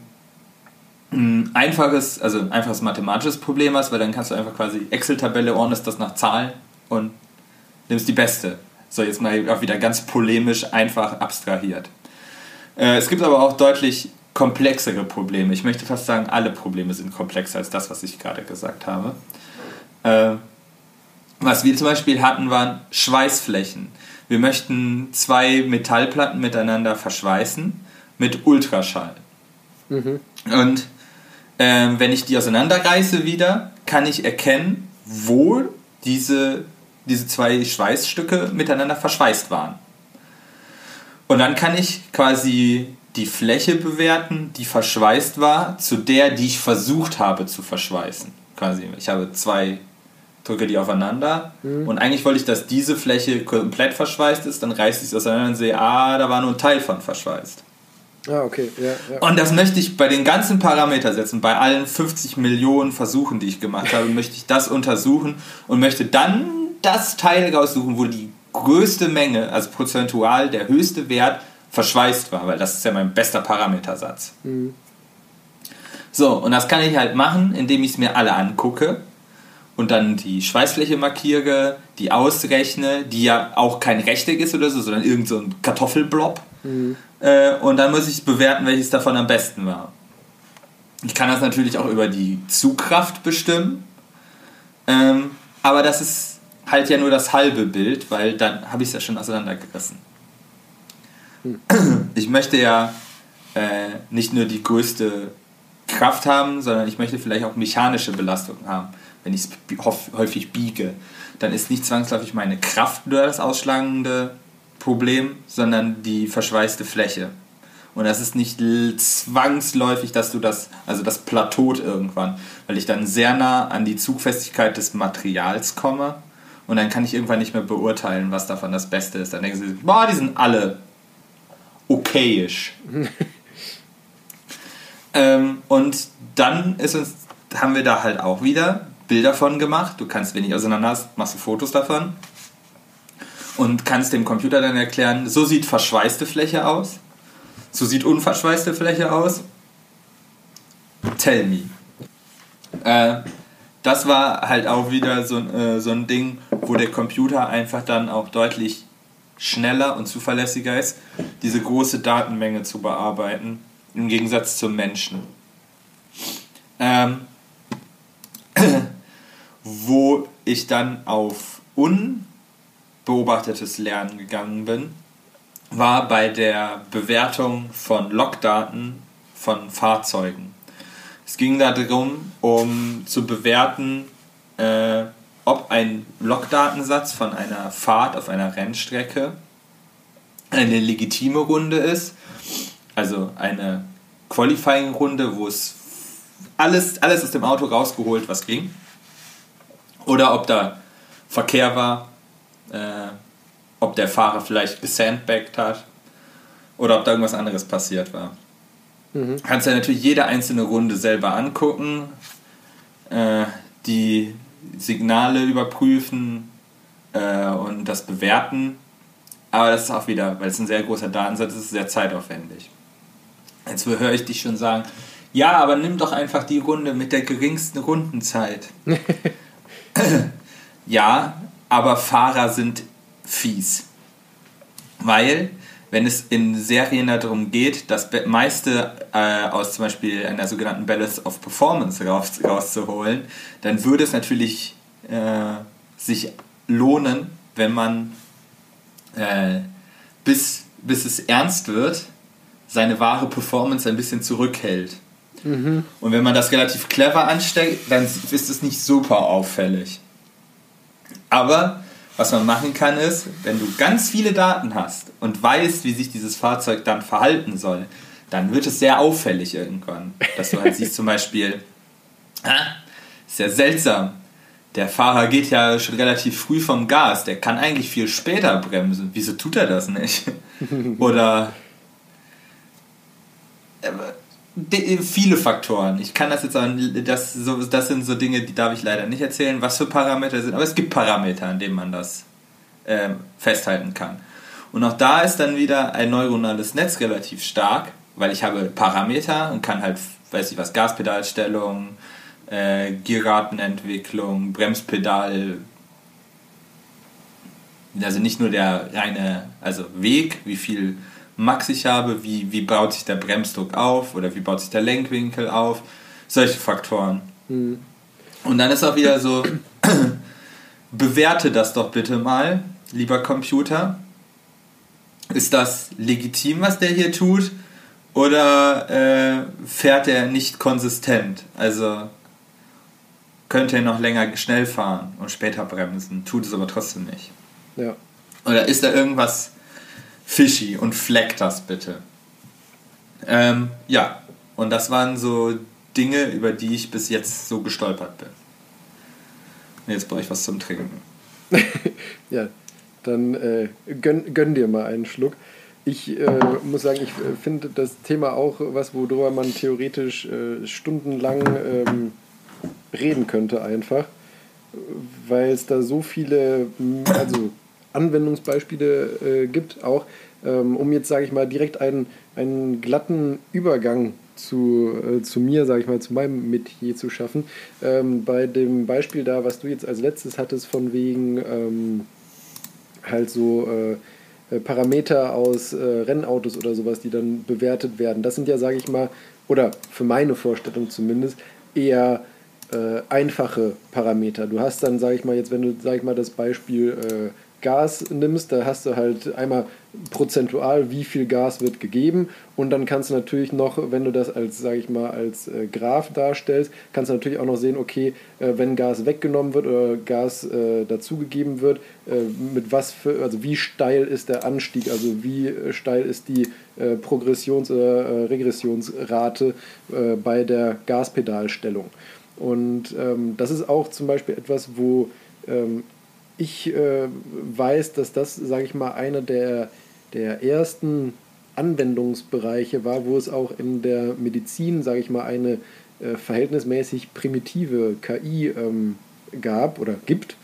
ein einfaches, also ein einfaches mathematisches Problem hast, weil dann kannst du einfach quasi Excel-Tabelle ordnest das nach Zahlen und nimmst die beste. So, jetzt mal auch wieder ganz polemisch einfach abstrahiert. Äh, es gibt aber auch deutlich komplexere Probleme. Ich möchte fast sagen, alle Probleme sind komplexer als das, was ich gerade gesagt habe. Äh, was wir zum Beispiel hatten, waren Schweißflächen. Wir möchten zwei Metallplatten miteinander verschweißen mit Ultraschall. Mhm. Und äh, wenn ich die auseinanderreiße wieder, kann ich erkennen, wo diese, diese zwei Schweißstücke miteinander verschweißt waren. Und dann kann ich quasi die Fläche bewerten, die verschweißt war, zu der, die ich versucht habe zu verschweißen. Quasi, ich habe zwei, drücke die aufeinander mhm. und eigentlich wollte ich, dass diese Fläche komplett verschweißt ist, dann reiße ich es auseinander und sehe, ah, da war nur ein Teil von verschweißt. Ah, okay. Ja, ja. Und das möchte ich bei den ganzen Parametersätzen, bei allen 50 Millionen Versuchen, die ich gemacht habe, möchte ich das untersuchen und möchte dann das Teil raussuchen, wo die größte Menge, also prozentual der höchste Wert verschweißt war, weil das ist ja mein bester Parametersatz. Mhm. So, und das kann ich halt machen, indem ich es mir alle angucke und dann die Schweißfläche markiere, die ausrechne, die ja auch kein Rechteck ist oder so, sondern irgend so ein Kartoffelblob. Mhm. Äh, und dann muss ich bewerten, welches davon am besten war. Ich kann das natürlich auch über die Zugkraft bestimmen, ähm, aber das ist halt ja nur das halbe Bild, weil dann habe ich es ja schon auseinandergerissen. Ich möchte ja äh, nicht nur die größte Kraft haben, sondern ich möchte vielleicht auch mechanische Belastungen haben. Wenn ich es häufig biege, dann ist nicht zwangsläufig meine Kraft nur das ausschlagende Problem, sondern die verschweißte Fläche. Und das ist nicht zwangsläufig, dass du das, also das plateaut irgendwann, weil ich dann sehr nah an die Zugfestigkeit des Materials komme und dann kann ich irgendwann nicht mehr beurteilen, was davon das Beste ist. Dann denken sie, boah, die sind alle okayisch. ähm, und dann ist uns, haben wir da halt auch wieder Bilder von gemacht. Du kannst, wenn ich auseinander hast, machst du Fotos davon und kannst dem Computer dann erklären, so sieht verschweißte Fläche aus, so sieht unverschweißte Fläche aus. Tell me. Äh, das war halt auch wieder so, äh, so ein Ding, wo der Computer einfach dann auch deutlich schneller und zuverlässiger ist, diese große Datenmenge zu bearbeiten, im Gegensatz zum Menschen. Ähm, wo ich dann auf unbeobachtetes Lernen gegangen bin, war bei der Bewertung von Logdaten von Fahrzeugen. Es ging darum, um zu bewerten, äh, ob ein Logdatensatz von einer Fahrt auf einer Rennstrecke eine legitime Runde ist, also eine Qualifying-Runde, wo es alles, alles aus dem Auto rausgeholt, was ging, oder ob da Verkehr war, äh, ob der Fahrer vielleicht gesandbagged hat oder ob da irgendwas anderes passiert war. Mhm. Kannst ja natürlich jede einzelne Runde selber angucken, äh, die Signale überprüfen äh, und das bewerten. Aber das ist auch wieder, weil es ein sehr großer Datensatz ist, sehr zeitaufwendig. Jetzt höre ich dich schon sagen, ja, aber nimm doch einfach die Runde mit der geringsten Rundenzeit. ja, aber Fahrer sind fies. Weil wenn es in Serien darum geht, das meiste äh, aus zum Beispiel einer sogenannten Balance of Performance raus, rauszuholen, dann würde es natürlich äh, sich lohnen, wenn man äh, bis, bis es ernst wird, seine wahre Performance ein bisschen zurückhält. Mhm. Und wenn man das relativ clever anstellt, dann ist es nicht super auffällig. Aber was man machen kann ist, wenn du ganz viele Daten hast und weißt, wie sich dieses Fahrzeug dann verhalten soll, dann wird es sehr auffällig irgendwann. Dass du halt siehst zum Beispiel, ah, ist ja seltsam, der Fahrer geht ja schon relativ früh vom Gas, der kann eigentlich viel später bremsen. Wieso tut er das nicht? Oder äh, viele Faktoren. Ich kann das jetzt sagen, das, so, das sind so Dinge, die darf ich leider nicht erzählen, was für Parameter sind, aber es gibt Parameter, an denen man das äh, festhalten kann. Und auch da ist dann wieder ein neuronales Netz relativ stark, weil ich habe Parameter und kann halt, weiß ich was, Gaspedalstellung, äh, Gierratenentwicklung, Bremspedal, also nicht nur der reine also Weg, wie viel Max ich habe, wie, wie baut sich der Bremsdruck auf oder wie baut sich der Lenkwinkel auf, solche Faktoren. Mhm. Und dann ist auch wieder so, bewerte das doch bitte mal, lieber Computer. Ist das legitim, was der hier tut? Oder äh, fährt er nicht konsistent? Also könnte er noch länger schnell fahren und später bremsen, tut es aber trotzdem nicht. Ja. Oder ist da irgendwas fishy und fleckt das bitte? Ähm, ja, und das waren so Dinge, über die ich bis jetzt so gestolpert bin. Jetzt brauche ich was zum Trinken. ja, dann äh, gönn, gönn, dir mal einen Schluck. Ich äh, muss sagen, ich äh, finde das Thema auch was, worüber man theoretisch äh, stundenlang ähm, reden könnte einfach, weil es da so viele also Anwendungsbeispiele äh, gibt, auch ähm, um jetzt, sage ich mal, direkt einen, einen glatten Übergang zu, äh, zu mir, sage ich mal, zu meinem Metier zu schaffen. Ähm, bei dem Beispiel da, was du jetzt als letztes hattest, von wegen ähm, halt so äh, Parameter aus äh, Rennautos oder sowas, die dann bewertet werden. Das sind ja, sage ich mal, oder für meine Vorstellung zumindest, eher äh, einfache Parameter. Du hast dann, sage ich mal, jetzt, wenn du, sage ich mal, das Beispiel äh, Gas nimmst, da hast du halt einmal prozentual, wie viel Gas wird gegeben und dann kannst du natürlich noch, wenn du das als, sage ich mal, als äh, Graph darstellst, kannst du natürlich auch noch sehen, okay, äh, wenn Gas weggenommen wird oder Gas äh, dazugegeben wird, äh, mit was für, also wie steil ist der Anstieg, also wie äh, steil ist die äh, Progressions- oder Regressionsrate bei der Gaspedalstellung. Und ähm, das ist auch zum Beispiel etwas, wo ähm, ich äh, weiß, dass das, sage ich mal, einer der, der ersten Anwendungsbereiche war, wo es auch in der Medizin, sage ich mal, eine äh, verhältnismäßig primitive KI ähm, gab oder gibt.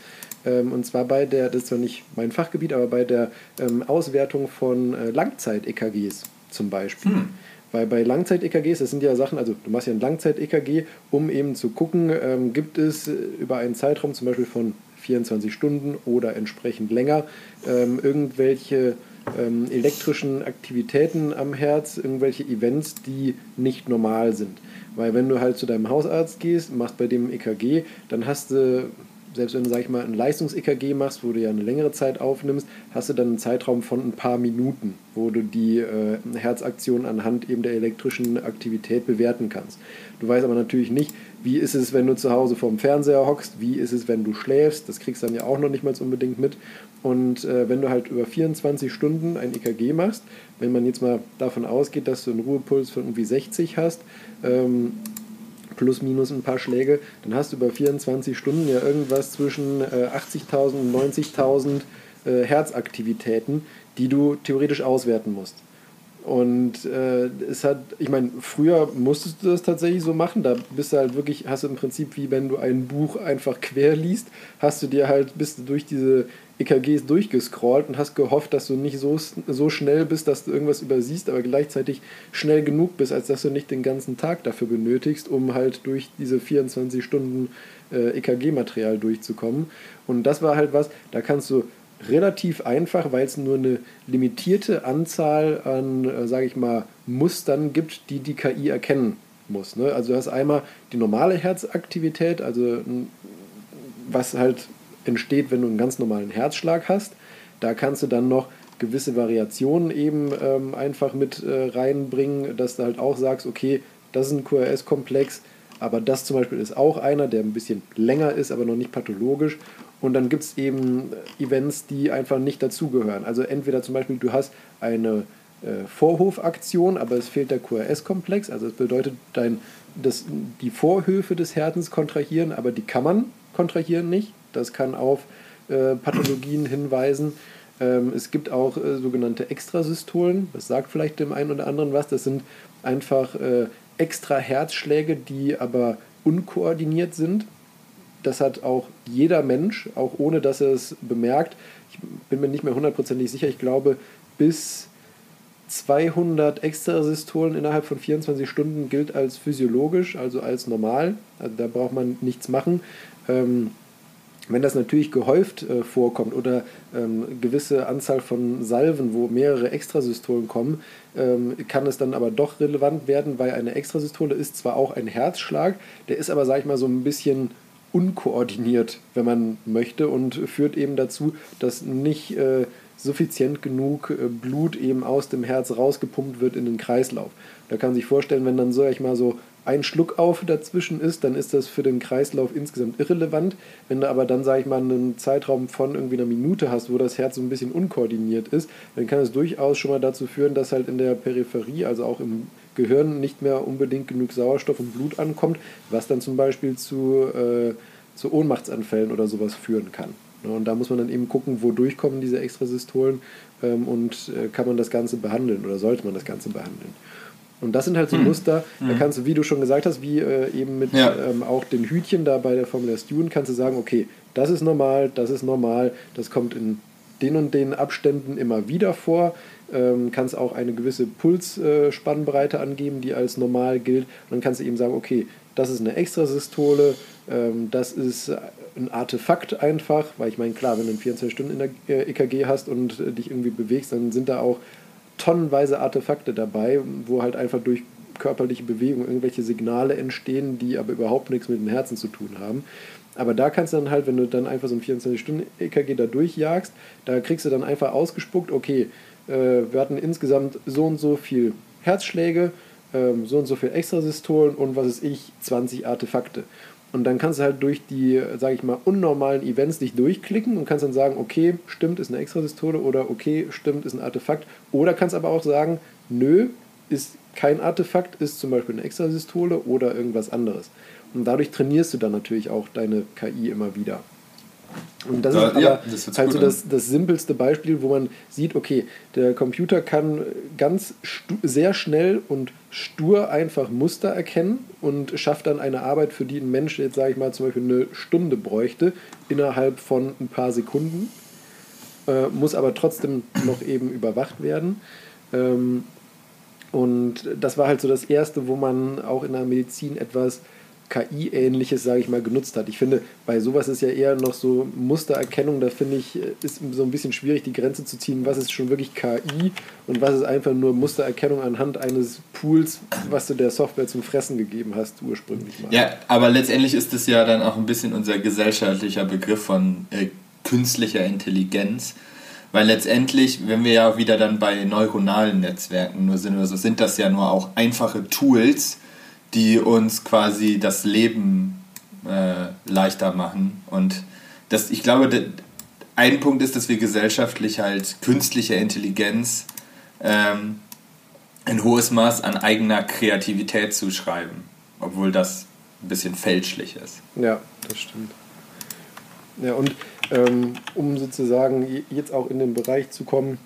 Ähm, und zwar bei der, das ist zwar nicht mein Fachgebiet, aber bei der ähm, Auswertung von äh, Langzeit-EKGs zum Beispiel. Hm. Weil bei Langzeit-EKGs, das sind ja Sachen, also du machst ja ein Langzeit-EKG, um eben zu gucken, ähm, gibt es äh, über einen Zeitraum zum Beispiel von 24 Stunden oder entsprechend länger ähm, irgendwelche ähm, elektrischen Aktivitäten am Herz, irgendwelche Events, die nicht normal sind. Weil wenn du halt zu deinem Hausarzt gehst, machst bei dem EKG, dann hast du selbst wenn du, sag ich mal, ein Leistungs-EKG machst, wo du ja eine längere Zeit aufnimmst, hast du dann einen Zeitraum von ein paar Minuten, wo du die äh, Herzaktion anhand eben der elektrischen Aktivität bewerten kannst. Du weißt aber natürlich nicht, wie ist es, wenn du zu Hause vorm Fernseher hockst, wie ist es, wenn du schläfst, das kriegst du dann ja auch noch nicht mal unbedingt mit. Und äh, wenn du halt über 24 Stunden ein EKG machst, wenn man jetzt mal davon ausgeht, dass du einen Ruhepuls von irgendwie 60 hast, ähm, plus minus ein paar Schläge, dann hast du über 24 Stunden ja irgendwas zwischen äh, 80.000 und 90.000 äh, Herzaktivitäten, die du theoretisch auswerten musst. Und äh, es hat, ich meine, früher musstest du das tatsächlich so machen. Da bist du halt wirklich, hast du im Prinzip wie wenn du ein Buch einfach quer liest, hast du dir halt, bist du durch diese EKGs durchgescrollt und hast gehofft, dass du nicht so, so schnell bist, dass du irgendwas übersiehst, aber gleichzeitig schnell genug bist, als dass du nicht den ganzen Tag dafür benötigst, um halt durch diese 24 Stunden äh, EKG-Material durchzukommen. Und das war halt was, da kannst du relativ einfach, weil es nur eine limitierte Anzahl an, äh, sage ich mal, Mustern gibt, die die KI erkennen muss. Ne? Also du hast einmal die normale Herzaktivität, also was halt entsteht, wenn du einen ganz normalen Herzschlag hast. Da kannst du dann noch gewisse Variationen eben ähm, einfach mit äh, reinbringen, dass du halt auch sagst, okay, das ist ein QRS-Komplex, aber das zum Beispiel ist auch einer, der ein bisschen länger ist, aber noch nicht pathologisch. Und dann gibt es eben Events, die einfach nicht dazugehören. Also entweder zum Beispiel du hast eine äh, Vorhofaktion, aber es fehlt der QRS-Komplex. Also das bedeutet, dein, das, die Vorhöfe des Herzens kontrahieren, aber die Kammern kontrahieren nicht. Das kann auf äh, Pathologien hinweisen. Ähm, es gibt auch äh, sogenannte Extrasystolen. Das sagt vielleicht dem einen oder anderen was. Das sind einfach äh, extra Herzschläge, die aber unkoordiniert sind. Das hat auch jeder Mensch, auch ohne dass er es bemerkt. Ich bin mir nicht mehr hundertprozentig sicher. Ich glaube, bis 200 Extrasystolen innerhalb von 24 Stunden gilt als physiologisch, also als normal. Also da braucht man nichts machen. Ähm, wenn das natürlich gehäuft äh, vorkommt oder ähm, gewisse Anzahl von Salven, wo mehrere Extrasystolen kommen, ähm, kann es dann aber doch relevant werden, weil eine Extrasystole ist zwar auch ein Herzschlag, der ist aber, sag ich mal, so ein bisschen unkoordiniert, wenn man möchte, und führt eben dazu, dass nicht äh, suffizient genug äh, Blut eben aus dem Herz rausgepumpt wird in den Kreislauf. Da kann man sich vorstellen, wenn dann, sag ich mal, so ein Schluck auf dazwischen ist, dann ist das für den Kreislauf insgesamt irrelevant. Wenn du aber dann, sage ich mal, einen Zeitraum von irgendwie einer Minute hast, wo das Herz so ein bisschen unkoordiniert ist, dann kann es durchaus schon mal dazu führen, dass halt in der Peripherie, also auch im Gehirn, nicht mehr unbedingt genug Sauerstoff und Blut ankommt, was dann zum Beispiel zu, äh, zu Ohnmachtsanfällen oder sowas führen kann. Und da muss man dann eben gucken, wodurch kommen diese Extrasystolen ähm, und äh, kann man das Ganze behandeln oder sollte man das Ganze behandeln. Und das sind halt so mhm. Muster, da hm. kannst du, wie du schon gesagt hast, wie äh, eben mit ja. ähm, auch den Hütchen da bei der Formula Stune, kannst du sagen, okay, das ist normal, das ist normal, das kommt in den und den Abständen immer wieder vor. Ähm, kannst auch eine gewisse Pulsspannbreite äh, angeben, die als normal gilt. Und dann kannst du eben sagen, okay, das ist eine Extrasystole, ähm, das ist ein Artefakt einfach, weil ich meine, klar, wenn du 24 Stunden in der äh, EKG hast und äh, dich irgendwie bewegst, dann sind da auch tonnenweise Artefakte dabei, wo halt einfach durch körperliche Bewegung irgendwelche Signale entstehen, die aber überhaupt nichts mit dem Herzen zu tun haben. Aber da kannst du dann halt, wenn du dann einfach so ein 24-Stunden-EKG da durchjagst, da kriegst du dann einfach ausgespuckt, okay, wir hatten insgesamt so und so viel Herzschläge, ähm, so und so viel Extrasystolen und was ist ich, 20 Artefakte. Und dann kannst du halt durch die, sage ich mal, unnormalen Events dich durchklicken und kannst dann sagen, okay, stimmt, ist eine Extrasystole oder okay, stimmt, ist ein Artefakt. Oder kannst aber auch sagen, nö, ist kein Artefakt, ist zum Beispiel eine Extrasystole oder irgendwas anderes. Und dadurch trainierst du dann natürlich auch deine KI immer wieder. Und das ja, ist aber ja, das halt so das, das simpelste Beispiel, wo man sieht, okay, der Computer kann ganz sehr schnell und stur einfach Muster erkennen und schafft dann eine Arbeit, für die ein Mensch jetzt, sage ich mal, zum Beispiel eine Stunde bräuchte, innerhalb von ein paar Sekunden, äh, muss aber trotzdem noch eben überwacht werden. Ähm, und das war halt so das Erste, wo man auch in der Medizin etwas KI-ähnliches, sage ich mal, genutzt hat. Ich finde, bei sowas ist ja eher noch so Mustererkennung, da finde ich, ist so ein bisschen schwierig, die Grenze zu ziehen, was ist schon wirklich KI und was ist einfach nur Mustererkennung anhand eines Pools, was du der Software zum Fressen gegeben hast, ursprünglich mal. Ja, aber letztendlich ist es ja dann auch ein bisschen unser gesellschaftlicher Begriff von äh, künstlicher Intelligenz. Weil letztendlich, wenn wir ja wieder dann bei neuronalen Netzwerken nur sind, also sind das ja nur auch einfache Tools, die uns quasi das Leben äh, leichter machen. Und das, ich glaube, ein Punkt ist, dass wir gesellschaftlich halt künstliche Intelligenz ähm, ein hohes Maß an eigener Kreativität zuschreiben, obwohl das ein bisschen fälschlich ist. Ja, das stimmt. Ja, und ähm, um sozusagen jetzt auch in den Bereich zu kommen,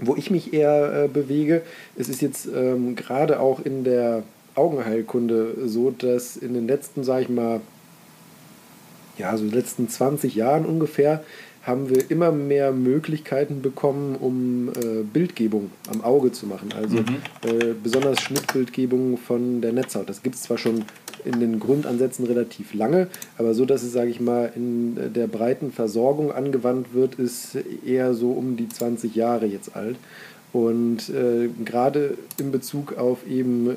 wo ich mich eher äh, bewege, es ist jetzt ähm, gerade auch in der Augenheilkunde so, dass in den letzten, sag ich mal, ja, so letzten 20 Jahren ungefähr, haben wir immer mehr Möglichkeiten bekommen, um äh, Bildgebung am Auge zu machen. Also mhm. äh, besonders Schnittbildgebung von der Netzhaut. Das gibt es zwar schon in den Grundansätzen relativ lange, aber so, dass es, sage ich mal, in der breiten Versorgung angewandt wird, ist eher so um die 20 Jahre jetzt alt. Und äh, gerade in Bezug auf eben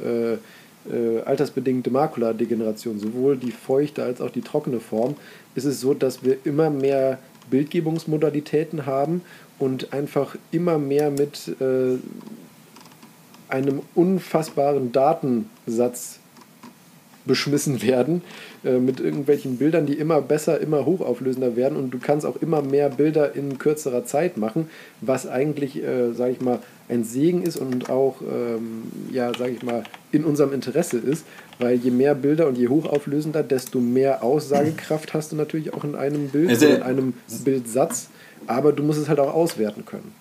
äh, altersbedingte Makuladegeneration, sowohl die feuchte als auch die trockene Form, ist es so, dass wir immer mehr Bildgebungsmodalitäten haben und einfach immer mehr mit äh, einem unfassbaren Datensatz beschmissen werden äh, mit irgendwelchen Bildern, die immer besser, immer hochauflösender werden und du kannst auch immer mehr Bilder in kürzerer Zeit machen, was eigentlich, äh, sage ich mal, ein Segen ist und auch, ähm, ja, sage ich mal, in unserem Interesse ist, weil je mehr Bilder und je hochauflösender, desto mehr Aussagekraft hast du natürlich auch in einem Bild, also, in einem Bildsatz, aber du musst es halt auch auswerten können.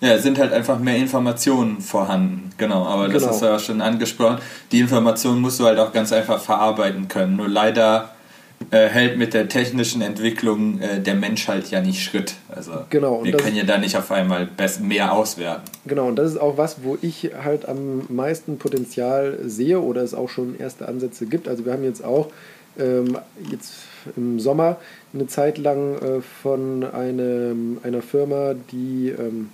Ja, es sind halt einfach mehr Informationen vorhanden. Genau, aber das genau. du ja schon angesprochen. Die Informationen musst du halt auch ganz einfach verarbeiten können. Nur leider äh, hält mit der technischen Entwicklung äh, der Mensch halt ja nicht Schritt. Also genau, wir können ja da nicht auf einmal mehr auswerten. Genau, und das ist auch was, wo ich halt am meisten Potenzial sehe oder es auch schon erste Ansätze gibt. Also wir haben jetzt auch ähm, jetzt im Sommer eine Zeit lang äh, von einem, einer Firma, die ähm,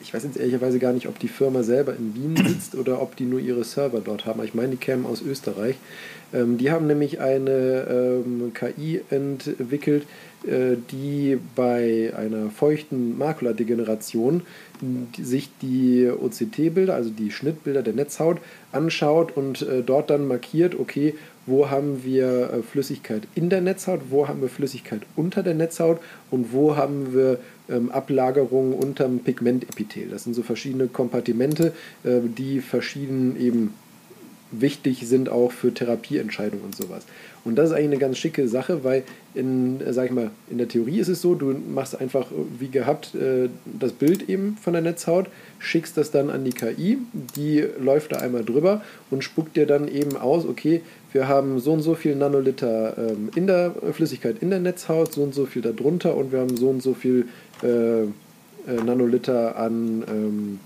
ich weiß jetzt ehrlicherweise gar nicht, ob die Firma selber in Wien sitzt oder ob die nur ihre Server dort haben. Ich meine, die kämen aus Österreich. Ähm, die haben nämlich eine ähm, KI entwickelt, äh, die bei einer feuchten Makuladegeneration sich die OCT-Bilder, also die Schnittbilder der Netzhaut, anschaut und äh, dort dann markiert, okay, wo haben wir äh, Flüssigkeit in der Netzhaut, wo haben wir Flüssigkeit unter der Netzhaut und wo haben wir ähm, Ablagerungen unterm Pigmentepithel. Das sind so verschiedene Kompartimente, äh, die verschieden eben wichtig sind auch für Therapieentscheidungen und sowas. Und das ist eigentlich eine ganz schicke Sache, weil in, äh, sag ich mal, in der Theorie ist es so, du machst einfach wie gehabt äh, das Bild eben von der Netzhaut, schickst das dann an die KI, die läuft da einmal drüber und spuckt dir dann eben aus, okay, wir haben so und so viel Nanoliter ähm, in der Flüssigkeit in der Netzhaut, so und so viel darunter und wir haben so und so viel äh, Nanoliter an ähm,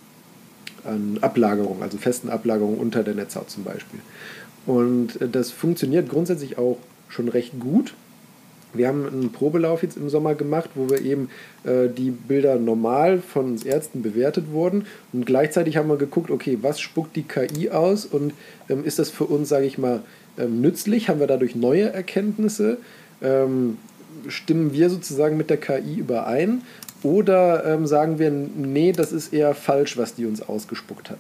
an Ablagerung, also festen Ablagerungen unter der Netzhaut zum Beispiel. Und äh, das funktioniert grundsätzlich auch schon recht gut. Wir haben einen Probelauf jetzt im Sommer gemacht, wo wir eben äh, die Bilder normal von uns Ärzten bewertet wurden und gleichzeitig haben wir geguckt, okay, was spuckt die KI aus und ähm, ist das für uns, sage ich mal, ähm, nützlich? Haben wir dadurch neue Erkenntnisse? Ähm, stimmen wir sozusagen mit der KI überein oder ähm, sagen wir, nee, das ist eher falsch, was die uns ausgespuckt hat.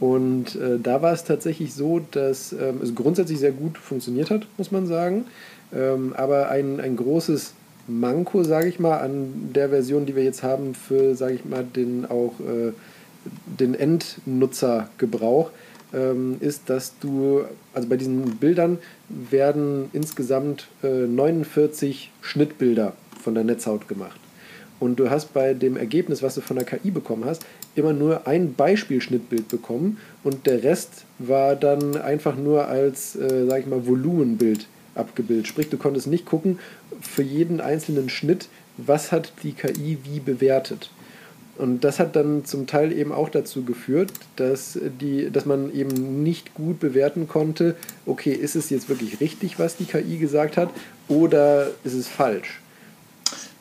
Und äh, da war es tatsächlich so, dass ähm, es grundsätzlich sehr gut funktioniert hat, muss man sagen. Ähm, aber ein, ein großes Manko, sage ich mal, an der Version, die wir jetzt haben, für, sage ich mal, den auch äh, den Endnutzergebrauch, ähm, ist, dass du, also bei diesen Bildern werden insgesamt äh, 49 Schnittbilder von der Netzhaut gemacht und du hast bei dem Ergebnis, was du von der KI bekommen hast, immer nur ein Beispielschnittbild bekommen und der Rest war dann einfach nur als, äh, sag ich mal, Volumenbild abgebildet. Sprich, du konntest nicht gucken für jeden einzelnen Schnitt, was hat die KI wie bewertet. Und das hat dann zum Teil eben auch dazu geführt, dass, die, dass man eben nicht gut bewerten konnte, okay, ist es jetzt wirklich richtig, was die KI gesagt hat, oder ist es falsch?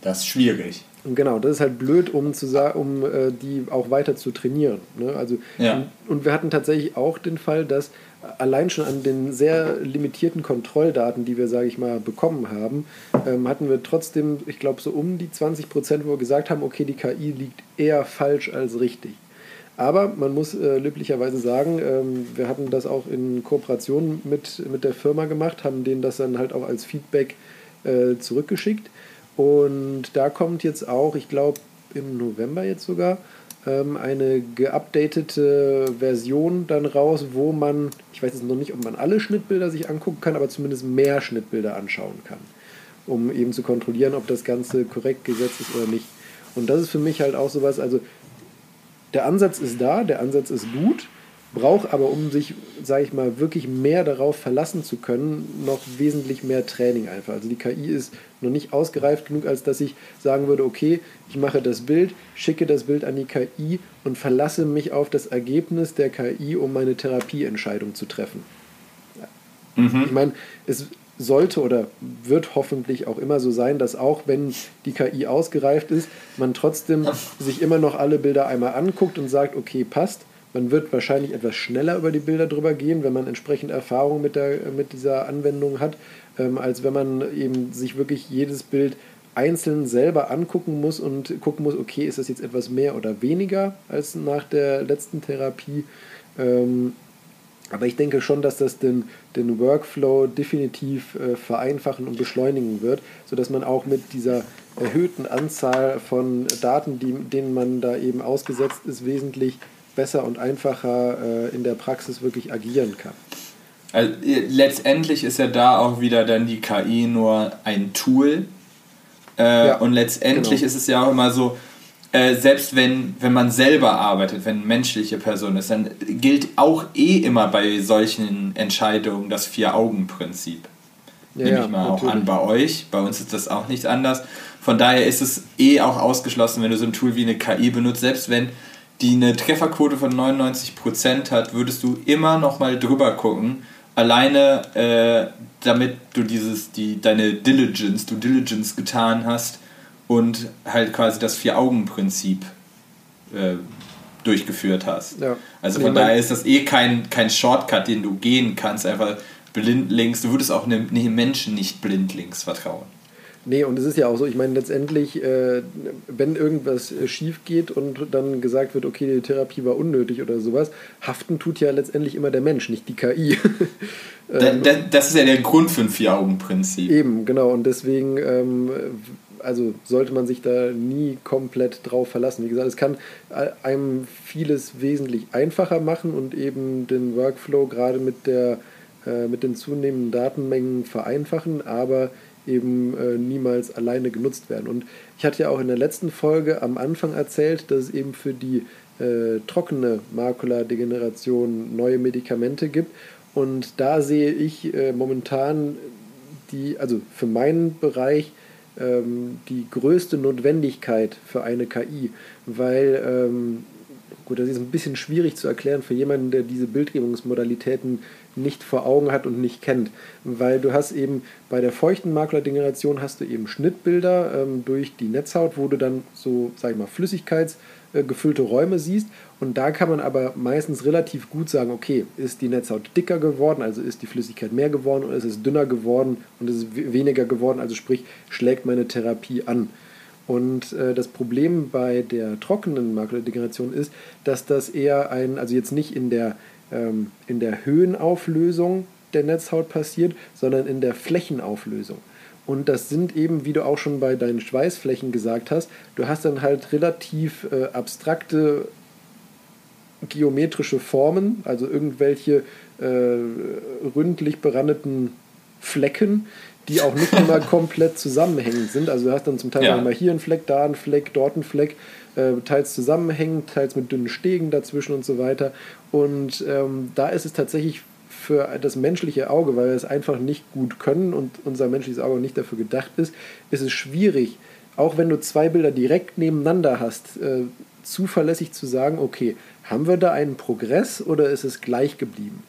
Das ist schwierig. Und genau, das ist halt blöd, um, zu um äh, die auch weiter zu trainieren. Ne? Also, ja. und, und, wir hatten tatsächlich auch den Fall, dass allein schon an den sehr limitierten Kontrolldaten, die wir, sage ich mal, bekommen haben, ähm, hatten wir trotzdem, ich glaube, so um die 20 Prozent, wo wir gesagt haben, okay, die KI liegt eher falsch als richtig. Aber man muss äh, löblicherweise sagen, ähm, wir hatten das auch in Kooperation mit, mit der Firma gemacht, haben denen das dann halt auch als Feedback äh, zurückgeschickt und da kommt jetzt auch, ich glaube im November jetzt sogar, ähm, eine geupdatete Version dann raus, wo man, ich weiß jetzt noch nicht, ob man alle Schnittbilder sich angucken kann, aber zumindest mehr Schnittbilder anschauen kann, um eben zu kontrollieren, ob das Ganze korrekt gesetzt ist oder nicht. Und das ist für mich halt auch sowas, also der Ansatz ist da, der Ansatz ist gut, braucht aber, um sich, sage ich mal, wirklich mehr darauf verlassen zu können, noch wesentlich mehr Training einfach. Also die KI ist noch nicht ausgereift genug, als dass ich sagen würde, okay, ich mache das Bild, schicke das Bild an die KI und verlasse mich auf das Ergebnis der KI, um meine Therapieentscheidung zu treffen. Mhm. Ich meine, es sollte oder wird hoffentlich auch immer so sein, dass auch wenn die KI ausgereift ist, man trotzdem sich immer noch alle Bilder einmal anguckt und sagt, okay, passt. Man wird wahrscheinlich etwas schneller über die Bilder drüber gehen, wenn man entsprechend Erfahrung mit, der, mit dieser Anwendung hat, ähm, als wenn man eben sich wirklich jedes Bild einzeln selber angucken muss und gucken muss, okay, ist das jetzt etwas mehr oder weniger als nach der letzten Therapie. Ähm, aber ich denke schon, dass das den, den Workflow definitiv äh, vereinfachen und beschleunigen wird, sodass man auch mit dieser erhöhten Anzahl von Daten, die, denen man da eben ausgesetzt ist, wesentlich besser und einfacher äh, in der Praxis wirklich agieren kann. Also, letztendlich ist ja da auch wieder dann die KI nur ein Tool. Äh, ja, und letztendlich genau. ist es ja auch immer so, äh, selbst wenn, wenn man selber arbeitet, wenn eine menschliche Person ist, dann gilt auch eh immer bei solchen Entscheidungen das Vier-Augen-Prinzip. Ja, Nehme ich mal natürlich. auch an bei euch. Bei uns ist das auch nicht anders. Von daher ist es eh auch ausgeschlossen, wenn du so ein Tool wie eine KI benutzt, selbst wenn die eine Trefferquote von 99% hat, würdest du immer noch mal drüber gucken, alleine äh, damit du dieses, die, deine Diligence, du Diligence getan hast, und halt quasi das Vier-Augen-Prinzip äh, durchgeführt hast. Ja. Also von daher ist das eh kein, kein Shortcut, den du gehen kannst, einfach blindlings. Du würdest auch einem, einem Menschen nicht blindlings vertrauen. Nee, und es ist ja auch so, ich meine, letztendlich, äh, wenn irgendwas äh, schief geht und dann gesagt wird, okay, die Therapie war unnötig oder sowas, haften tut ja letztendlich immer der Mensch, nicht die KI. ähm, das, das, ist ja der Grund für ein Vier-Augen-Prinzip. Eben, genau. Und deswegen ähm, also sollte man sich da nie komplett drauf verlassen. Wie gesagt, es kann einem vieles wesentlich einfacher machen und eben den Workflow gerade mit, der, äh, mit den zunehmenden Datenmengen vereinfachen, aber eben äh, niemals alleine genutzt werden. Und ich hatte ja auch in der letzten Folge am Anfang erzählt, dass es eben für die äh, trockene Makuladegeneration neue Medikamente gibt. Und da sehe ich äh, momentan die, also für meinen Bereich, ähm, die größte Notwendigkeit für eine KI, weil, ähm, gut, das ist ein bisschen schwierig zu erklären für jemanden, der diese Bildgebungsmodalitäten nicht vor Augen hat und nicht kennt, weil du hast eben bei der feuchten Makuladegeneration hast du eben Schnittbilder ähm, durch die Netzhaut, wo du dann so, sag ich mal, flüssigkeitsgefüllte Räume siehst. Und da kann man aber meistens relativ gut sagen, okay, ist die Netzhaut dicker geworden, also ist die Flüssigkeit mehr geworden oder ist es dünner geworden und ist es weniger geworden, also sprich, schlägt meine Therapie an. Und äh, das Problem bei der trockenen Makuladegeneration ist, dass das eher ein, also jetzt nicht in der, ähm, in der Höhenauflösung der Netzhaut passiert, sondern in der Flächenauflösung. Und das sind eben, wie du auch schon bei deinen Schweißflächen gesagt hast, du hast dann halt relativ äh, abstrakte geometrische Formen, also irgendwelche äh, ründlich berandeten Flecken, die auch nicht immer komplett zusammenhängend sind. Also du hast dann zum Teil ja. mal hier einen Fleck, da einen Fleck, dort einen Fleck, äh, teils zusammenhängend, teils mit dünnen Stegen dazwischen und so weiter. Und ähm, da ist es tatsächlich für das menschliche Auge, weil wir es einfach nicht gut können und unser menschliches Auge nicht dafür gedacht ist, ist es schwierig, auch wenn du zwei Bilder direkt nebeneinander hast, äh, zuverlässig zu sagen, okay, haben wir da einen Progress oder ist es gleich geblieben?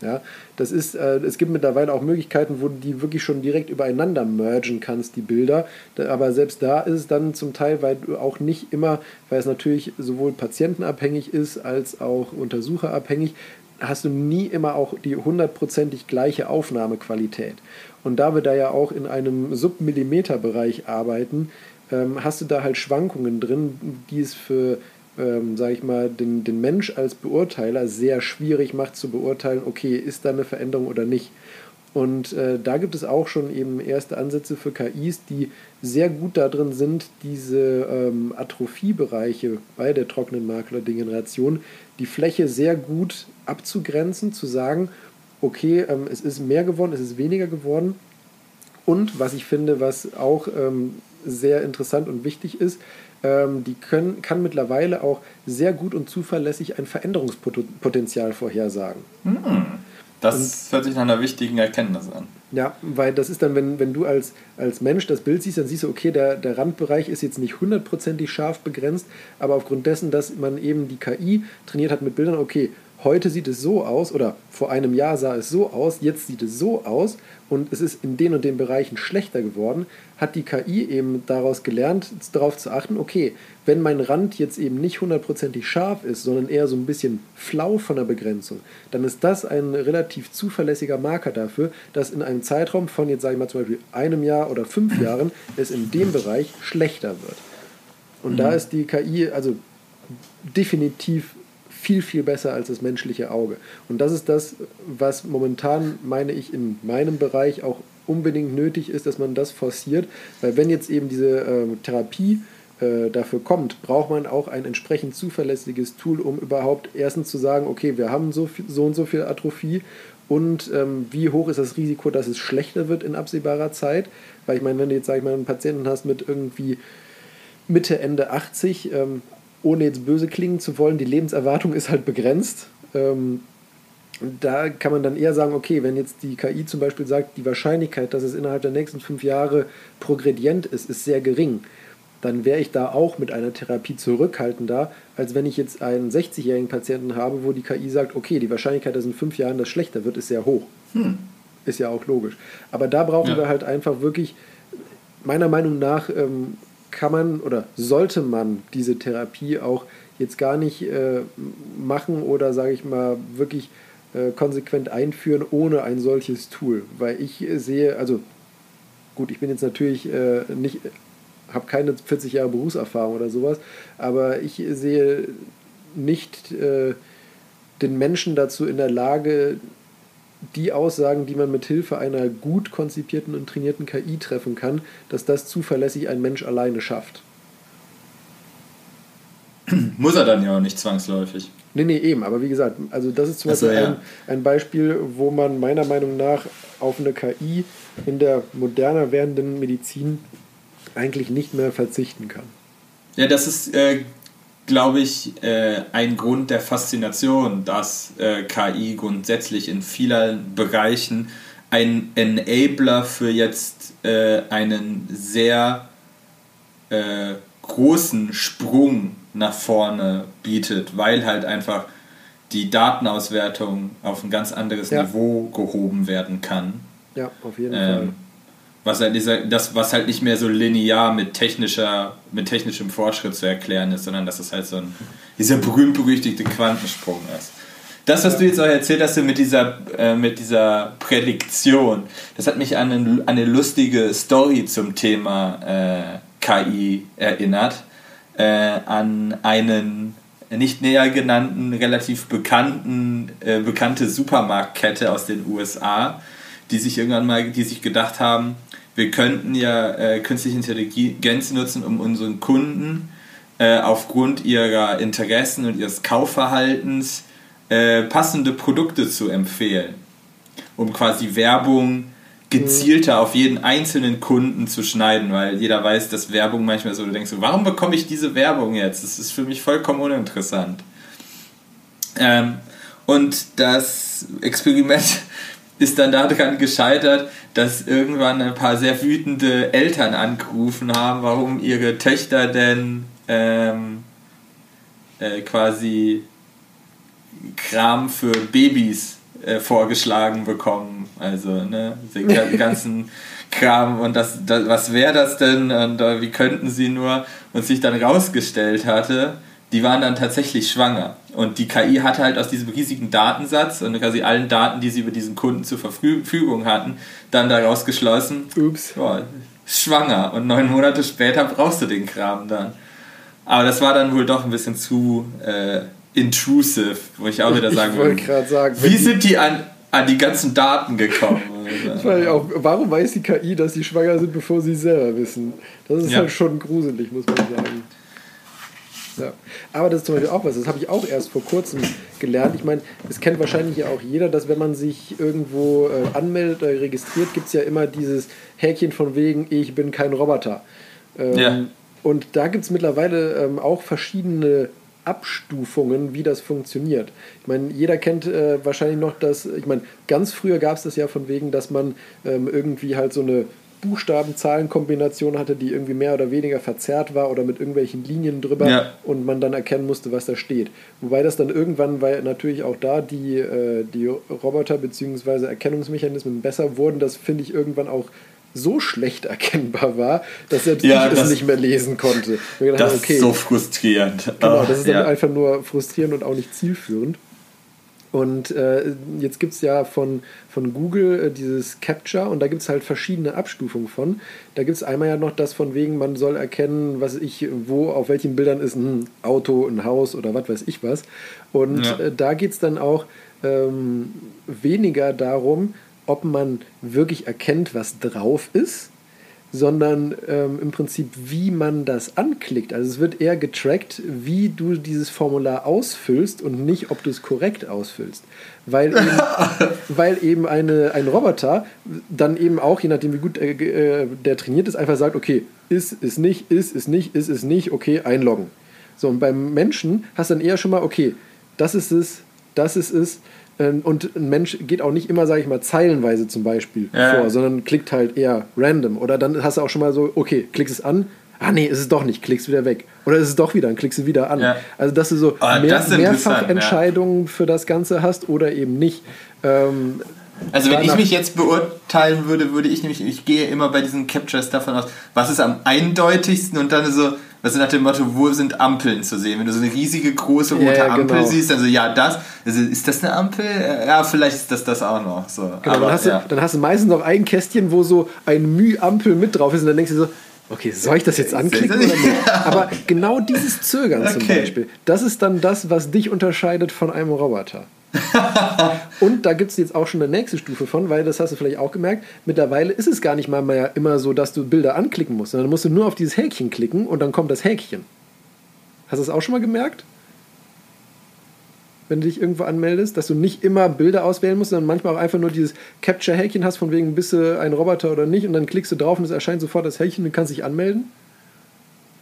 Ja, das ist, äh, es gibt mittlerweile auch Möglichkeiten, wo du die wirklich schon direkt übereinander mergen kannst, die Bilder. Aber selbst da ist es dann zum Teil, weil du auch nicht immer, weil es natürlich sowohl patientenabhängig ist als auch untersucherabhängig, hast du nie immer auch die hundertprozentig gleiche Aufnahmequalität. Und da wir da ja auch in einem Submillimeterbereich arbeiten, ähm, hast du da halt Schwankungen drin, die es für ähm, sage ich mal, den, den Mensch als Beurteiler sehr schwierig macht zu beurteilen, okay, ist da eine Veränderung oder nicht. Und äh, da gibt es auch schon eben erste Ansätze für KIs, die sehr gut darin sind, diese ähm, Atrophiebereiche bei der trockenen Makuladegeneration, die Fläche sehr gut abzugrenzen, zu sagen, okay, ähm, es ist mehr geworden, es ist weniger geworden. Und was ich finde, was auch ähm, sehr interessant und wichtig ist, ähm, die können, kann mittlerweile auch sehr gut und zuverlässig ein Veränderungspotenzial vorhersagen. Hm. Das und, hört sich nach einer wichtigen Erkenntnis an. Ja, weil das ist dann, wenn, wenn du als, als Mensch das Bild siehst, dann siehst du, okay, der, der Randbereich ist jetzt nicht hundertprozentig scharf begrenzt, aber aufgrund dessen, dass man eben die KI trainiert hat mit Bildern, okay, heute sieht es so aus oder vor einem Jahr sah es so aus, jetzt sieht es so aus und es ist in den und den Bereichen schlechter geworden, hat die KI eben daraus gelernt, darauf zu achten, okay, wenn mein Rand jetzt eben nicht hundertprozentig scharf ist, sondern eher so ein bisschen flau von der Begrenzung, dann ist das ein relativ zuverlässiger Marker dafür, dass in einem Zeitraum von jetzt sage ich mal zum Beispiel einem Jahr oder fünf Jahren es in dem Bereich schlechter wird. Und mhm. da ist die KI also definitiv viel, viel besser als das menschliche Auge. Und das ist das, was momentan, meine ich, in meinem Bereich auch unbedingt nötig ist, dass man das forciert. Weil wenn jetzt eben diese äh, Therapie äh, dafür kommt, braucht man auch ein entsprechend zuverlässiges Tool, um überhaupt erstens zu sagen, okay, wir haben so, viel, so und so viel Atrophie und ähm, wie hoch ist das Risiko, dass es schlechter wird in absehbarer Zeit. Weil ich meine, wenn du jetzt, sag ich mal, einen Patienten hast mit irgendwie Mitte, Ende 80, ähm, ohne jetzt böse klingen zu wollen, die Lebenserwartung ist halt begrenzt. Ähm, da kann man dann eher sagen, okay, wenn jetzt die KI zum Beispiel sagt, die Wahrscheinlichkeit, dass es innerhalb der nächsten fünf Jahre progredient ist, ist sehr gering, dann wäre ich da auch mit einer Therapie zurückhaltender, als wenn ich jetzt einen 60-jährigen Patienten habe, wo die KI sagt, okay, die Wahrscheinlichkeit, dass in fünf Jahren das schlechter wird, ist sehr hoch. Hm. Ist ja auch logisch. Aber da brauchen ja. wir halt einfach wirklich, meiner Meinung nach, ähm, kann man oder sollte man diese Therapie auch jetzt gar nicht äh, machen oder sage ich mal wirklich äh, konsequent einführen ohne ein solches Tool, weil ich sehe, also gut, ich bin jetzt natürlich äh, nicht, habe keine 40 Jahre Berufserfahrung oder sowas, aber ich sehe nicht äh, den Menschen dazu in der Lage, die Aussagen, die man mit Hilfe einer gut konzipierten und trainierten KI treffen kann, dass das zuverlässig ein Mensch alleine schafft. Muss er dann ja auch nicht zwangsläufig. Nee, nee, eben. Aber wie gesagt, also das ist zum Beispiel also, ja. ein, ein Beispiel, wo man meiner Meinung nach auf eine KI in der moderner werdenden Medizin eigentlich nicht mehr verzichten kann. Ja, das ist äh, glaube ich, äh, ein Grund der Faszination, dass äh, KI grundsätzlich in vielen Bereichen ein Enabler für jetzt äh, einen sehr äh, großen Sprung nach vorne bietet, weil halt einfach die Datenauswertung auf ein ganz anderes ja. Niveau gehoben werden kann. Ja, auf jeden ähm, Fall was halt dieser, das, was halt nicht mehr so linear mit technischer, mit technischem Fortschritt zu erklären ist, sondern dass es halt so ein, dieser berühmt-berüchtigte Quantensprung ist. Das, was du jetzt auch erzählt hast mit dieser, äh, mit dieser Prädiktion, das hat mich an eine, eine lustige Story zum Thema äh, KI erinnert. Äh, an einen nicht näher genannten, relativ bekannten, äh, bekannte Supermarktkette aus den USA, die sich irgendwann mal, die sich gedacht haben, wir könnten ja äh, künstliche Intelligenz nutzen, um unseren Kunden äh, aufgrund ihrer Interessen und ihres Kaufverhaltens äh, passende Produkte zu empfehlen, um quasi Werbung gezielter auf jeden einzelnen Kunden zu schneiden, weil jeder weiß, dass Werbung manchmal so, du denkst so, warum bekomme ich diese Werbung jetzt? Das ist für mich vollkommen uninteressant. Ähm, und das Experiment ist dann daran gescheitert, dass irgendwann ein paar sehr wütende Eltern angerufen haben, warum ihre Töchter denn ähm, äh, quasi Kram für Babys äh, vorgeschlagen bekommen. Also, ne, den ganzen Kram. Und das, das was wäre das denn? Und uh, wie könnten sie nur? Und sich dann rausgestellt hatte, die waren dann tatsächlich schwanger. Und die KI hatte halt aus diesem riesigen Datensatz und quasi allen Daten, die sie über diesen Kunden zur Verfügung hatten, dann daraus geschlossen, ups, boah, schwanger. Und neun Monate später brauchst du den Kram dann. Aber das war dann wohl doch ein bisschen zu äh, intrusive, wo ich auch wieder sagen würde. sagen, wie sind die an, an die ganzen Daten gekommen? auch, warum weiß die KI, dass sie schwanger sind, bevor sie selber wissen? Das ist ja. halt schon gruselig, muss man sagen. Ja. Aber das ist zum Beispiel auch was, das habe ich auch erst vor kurzem gelernt. Ich meine, es kennt wahrscheinlich ja auch jeder, dass wenn man sich irgendwo äh, anmeldet oder registriert, gibt es ja immer dieses Häkchen von wegen, ich bin kein Roboter. Ähm, ja. Und da gibt es mittlerweile ähm, auch verschiedene Abstufungen, wie das funktioniert. Ich meine, jeder kennt äh, wahrscheinlich noch das, ich meine, ganz früher gab es das ja von wegen, dass man ähm, irgendwie halt so eine Buchstaben-Zahlen-Kombination hatte, die irgendwie mehr oder weniger verzerrt war oder mit irgendwelchen Linien drüber ja. und man dann erkennen musste, was da steht. Wobei das dann irgendwann, weil natürlich auch da die, äh, die Roboter bzw. Erkennungsmechanismen besser wurden, das finde ich irgendwann auch so schlecht erkennbar war, dass selbst ja, ich das, es nicht mehr lesen konnte. Gedacht, das okay, ist so frustrierend. Genau, das ist dann ja. einfach nur frustrierend und auch nicht zielführend. Und äh, jetzt gibt es ja von, von Google äh, dieses Capture und da gibt es halt verschiedene Abstufungen von. Da gibt es einmal ja noch das von wegen, man soll erkennen, was ich, wo, auf welchen Bildern ist ein Auto, ein Haus oder was weiß ich was. Und ja. äh, da geht es dann auch ähm, weniger darum, ob man wirklich erkennt, was drauf ist, sondern ähm, im Prinzip, wie man das anklickt. Also es wird eher getrackt, wie du dieses Formular ausfüllst und nicht, ob du es korrekt ausfüllst. Weil eben, weil eben eine, ein Roboter dann eben auch, je nachdem wie gut äh, äh, der trainiert ist, einfach sagt, okay, ist, ist nicht, ist, ist nicht, ist, ist nicht, okay, einloggen. So, und beim Menschen hast du dann eher schon mal, okay, das ist es, das ist es, und ein Mensch geht auch nicht immer, sage ich mal, zeilenweise zum Beispiel ja. vor, sondern klickt halt eher random. Oder dann hast du auch schon mal so, okay, klickst es an, ah nee, ist es doch nicht, klickst wieder weg. Oder ist es doch wieder, dann klickst du wieder an. Ja. Also dass du so oh, mehr, Mehrfachentscheidungen ja. für das Ganze hast oder eben nicht. Ähm, also wenn ich mich jetzt beurteilen würde, würde ich nämlich, ich gehe immer bei diesen Captures davon aus, was ist am eindeutigsten und dann so, was ist nach dem Motto, wo sind Ampeln zu sehen? Wenn du so eine riesige große rote yeah, Ampel genau. siehst, dann so, ja, das, also ist das eine Ampel? Ja, vielleicht ist das das auch noch. So. Genau, Aber, dann, hast ja. du, dann hast du meistens noch ein Kästchen, wo so ein Müh-Ampel mit drauf ist und dann denkst du so, okay, soll ich das jetzt anklicken oder nicht? Aber genau dieses Zögern okay. zum Beispiel, das ist dann das, was dich unterscheidet von einem Roboter. und da gibt es jetzt auch schon eine nächste Stufe von, weil das hast du vielleicht auch gemerkt, mittlerweile ist es gar nicht mal mehr immer so, dass du Bilder anklicken musst, sondern musst du nur auf dieses Häkchen klicken und dann kommt das Häkchen. Hast du das auch schon mal gemerkt? Wenn du dich irgendwo anmeldest, dass du nicht immer Bilder auswählen musst, sondern manchmal auch einfach nur dieses Capture-Häkchen hast, von wegen bist du ein Roboter oder nicht, und dann klickst du drauf und es erscheint sofort das Häkchen und du kannst dich anmelden.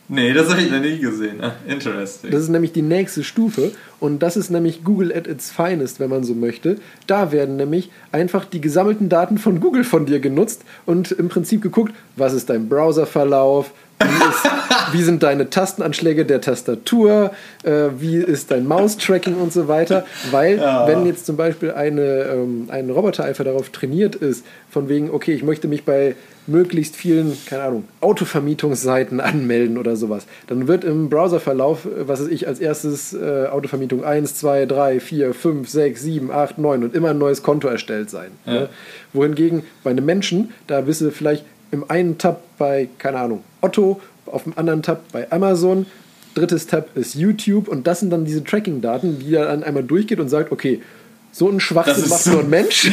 Nee, das habe ich noch nie gesehen. Ah, interesting. Das ist nämlich die nächste Stufe und das ist nämlich Google at its finest, wenn man so möchte. Da werden nämlich einfach die gesammelten Daten von Google von dir genutzt und im Prinzip geguckt, was ist dein Browserverlauf, wie, ist, wie, sind deine Tastenanschläge der Tastatur? Äh, wie ist dein Maustracking und so weiter? Weil, ja. wenn jetzt zum Beispiel eine, ähm, ein Roboter einfach darauf trainiert ist, von wegen, okay, ich möchte mich bei möglichst vielen, keine Ahnung, Autovermietungsseiten anmelden oder sowas, dann wird im Browserverlauf, was weiß ich, als erstes äh, Autovermietung 1, 2, 3, 4, 5, 6, 7, 8, 9 und immer ein neues Konto erstellt sein. Ja. Ne? Wohingegen bei einem Menschen, da wisse vielleicht, im einen Tab bei, keine Ahnung, Otto, auf dem anderen Tab bei Amazon, drittes Tab ist YouTube und das sind dann diese Tracking-Daten, die er dann einmal durchgeht und sagt, okay, so ein Schwachsinn macht so, nur ein Mensch.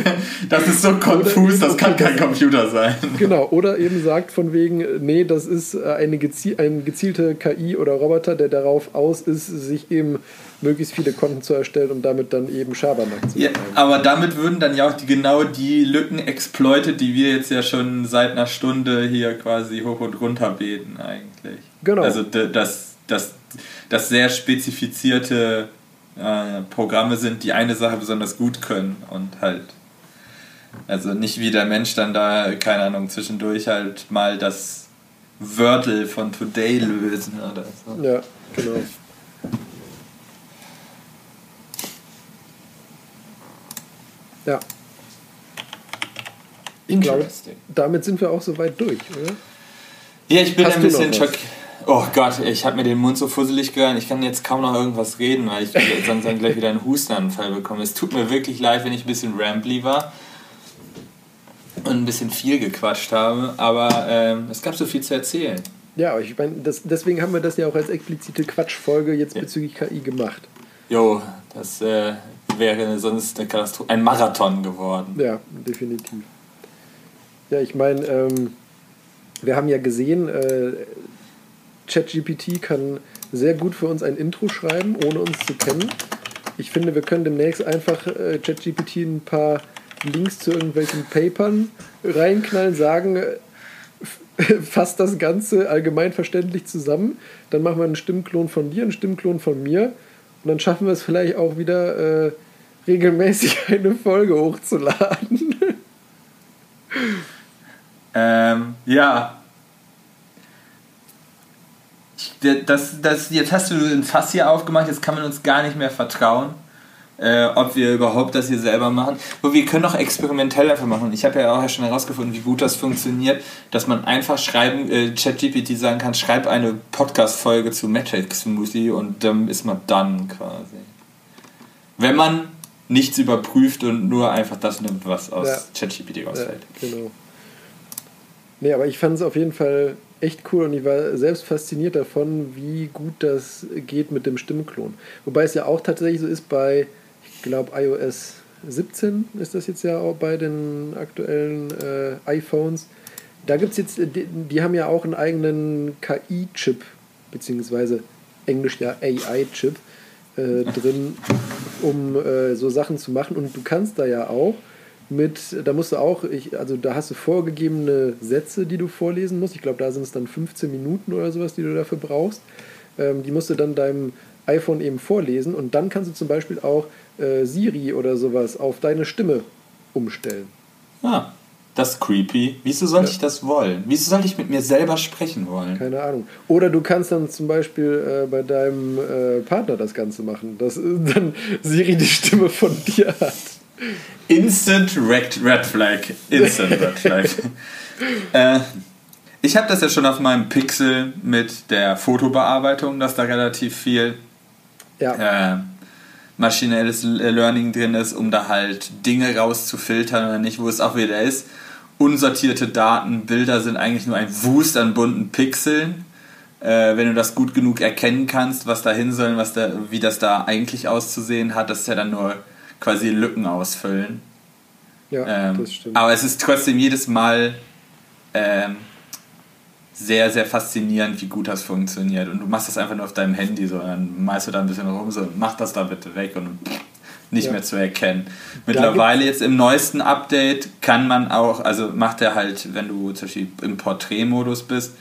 das ist so konfus, das kann kein Computer sein. Genau, oder eben sagt von wegen, nee, das ist äh, eine geziel, ein gezielte KI oder Roboter, der darauf aus ist, sich eben möglichst viele Konten zu erstellen und damit dann eben Schabernack zu ja, Aber damit würden dann ja auch die, genau die Lücken exploited, die wir jetzt ja schon seit einer Stunde hier quasi hoch und runter beten eigentlich. Genau. Also das, das, das sehr spezifizierte äh, Programme sind, die eine Sache besonders gut können und halt also nicht wie der Mensch dann da, keine Ahnung, zwischendurch halt mal das Wörtel von Today lösen oder so. Ja, genau. Ja. Ich glaube, damit sind wir auch soweit durch, oder? Ja, ich bin Hast ein bisschen schockiert. Oh Gott, ich habe mir den Mund so fusselig gehört. Ich kann jetzt kaum noch irgendwas reden, weil ich sonst dann gleich wieder einen Hustenanfall bekomme. Es tut mir wirklich leid, wenn ich ein bisschen rambly war und ein bisschen viel gequatscht habe, aber ähm, es gab so viel zu erzählen. Ja, ich meine, deswegen haben wir das ja auch als explizite Quatschfolge jetzt ja. bezüglich KI gemacht. Jo, das äh, wäre sonst eine Katastrophe, ein Marathon geworden. Ja, definitiv. Ja, ich meine, ähm, wir haben ja gesehen, äh, ChatGPT kann sehr gut für uns ein Intro schreiben, ohne uns zu kennen. Ich finde, wir können demnächst einfach äh, ChatGPT ein paar Links zu irgendwelchen Papern reinknallen, sagen, äh, fasst das Ganze allgemein verständlich zusammen. Dann machen wir einen Stimmklon von dir, einen Stimmklon von mir. Und dann schaffen wir es vielleicht auch wieder äh, regelmäßig eine Folge hochzuladen. Ähm, ja. Das, das, jetzt hast du ein Fass hier aufgemacht, jetzt kann man uns gar nicht mehr vertrauen äh, ob wir überhaupt das hier selber machen. Aber wir können auch experimentell einfach machen. Ich habe ja auch schon herausgefunden, wie gut das funktioniert, dass man einfach schreiben, äh, ChatGPT sagen kann, schreib eine Podcast-Folge zu Matrix Smoothie und dann ist man dann quasi. Wenn man nichts überprüft und nur einfach das nimmt, was aus ja. ChatGPT ausfällt. Ja, genau. Nee, aber ich fand es auf jeden Fall echt cool und ich war selbst fasziniert davon, wie gut das geht mit dem Stimmklon. Wobei es ja auch tatsächlich so ist bei glaube iOS 17 ist das jetzt ja auch bei den aktuellen äh, iPhones. Da gibt es jetzt, die, die, haben ja auch einen eigenen KI-Chip, beziehungsweise Englisch ja AI-Chip äh, drin, um äh, so Sachen zu machen. Und du kannst da ja auch mit, da musst du auch, ich, also da hast du vorgegebene Sätze, die du vorlesen musst. Ich glaube, da sind es dann 15 Minuten oder sowas, die du dafür brauchst. Ähm, die musst du dann deinem iPhone eben vorlesen und dann kannst du zum Beispiel auch äh, Siri oder sowas auf deine Stimme umstellen. Ah, das ist creepy. Wieso sollte ja. ich das wollen? Wieso sollte ich mit mir selber sprechen wollen? Keine Ahnung. Oder du kannst dann zum Beispiel äh, bei deinem äh, Partner das Ganze machen, dass dann Siri die Stimme von dir hat. Instant Red, Red Flag. Instant Red Flag. äh, ich habe das ja schon auf meinem Pixel mit der Fotobearbeitung, dass da relativ viel ja. äh, maschinelles Learning drin ist, um da halt Dinge rauszufiltern oder nicht, wo es auch wieder ist. Unsortierte Daten, Bilder sind eigentlich nur ein Wust an bunten Pixeln. Äh, wenn du das gut genug erkennen kannst, was da hin soll, was da, wie das da eigentlich auszusehen hat, das ist ja dann nur quasi Lücken ausfüllen. Ja, ähm, das stimmt. Aber es ist trotzdem jedes Mal ähm, sehr, sehr faszinierend, wie gut das funktioniert. Und du machst das einfach nur auf deinem Handy so, dann malst du da ein bisschen rum, so, mach das da bitte weg und nicht ja. mehr zu erkennen. Mittlerweile jetzt im neuesten Update kann man auch, also macht er halt, wenn du zum Beispiel im Porträtmodus bist,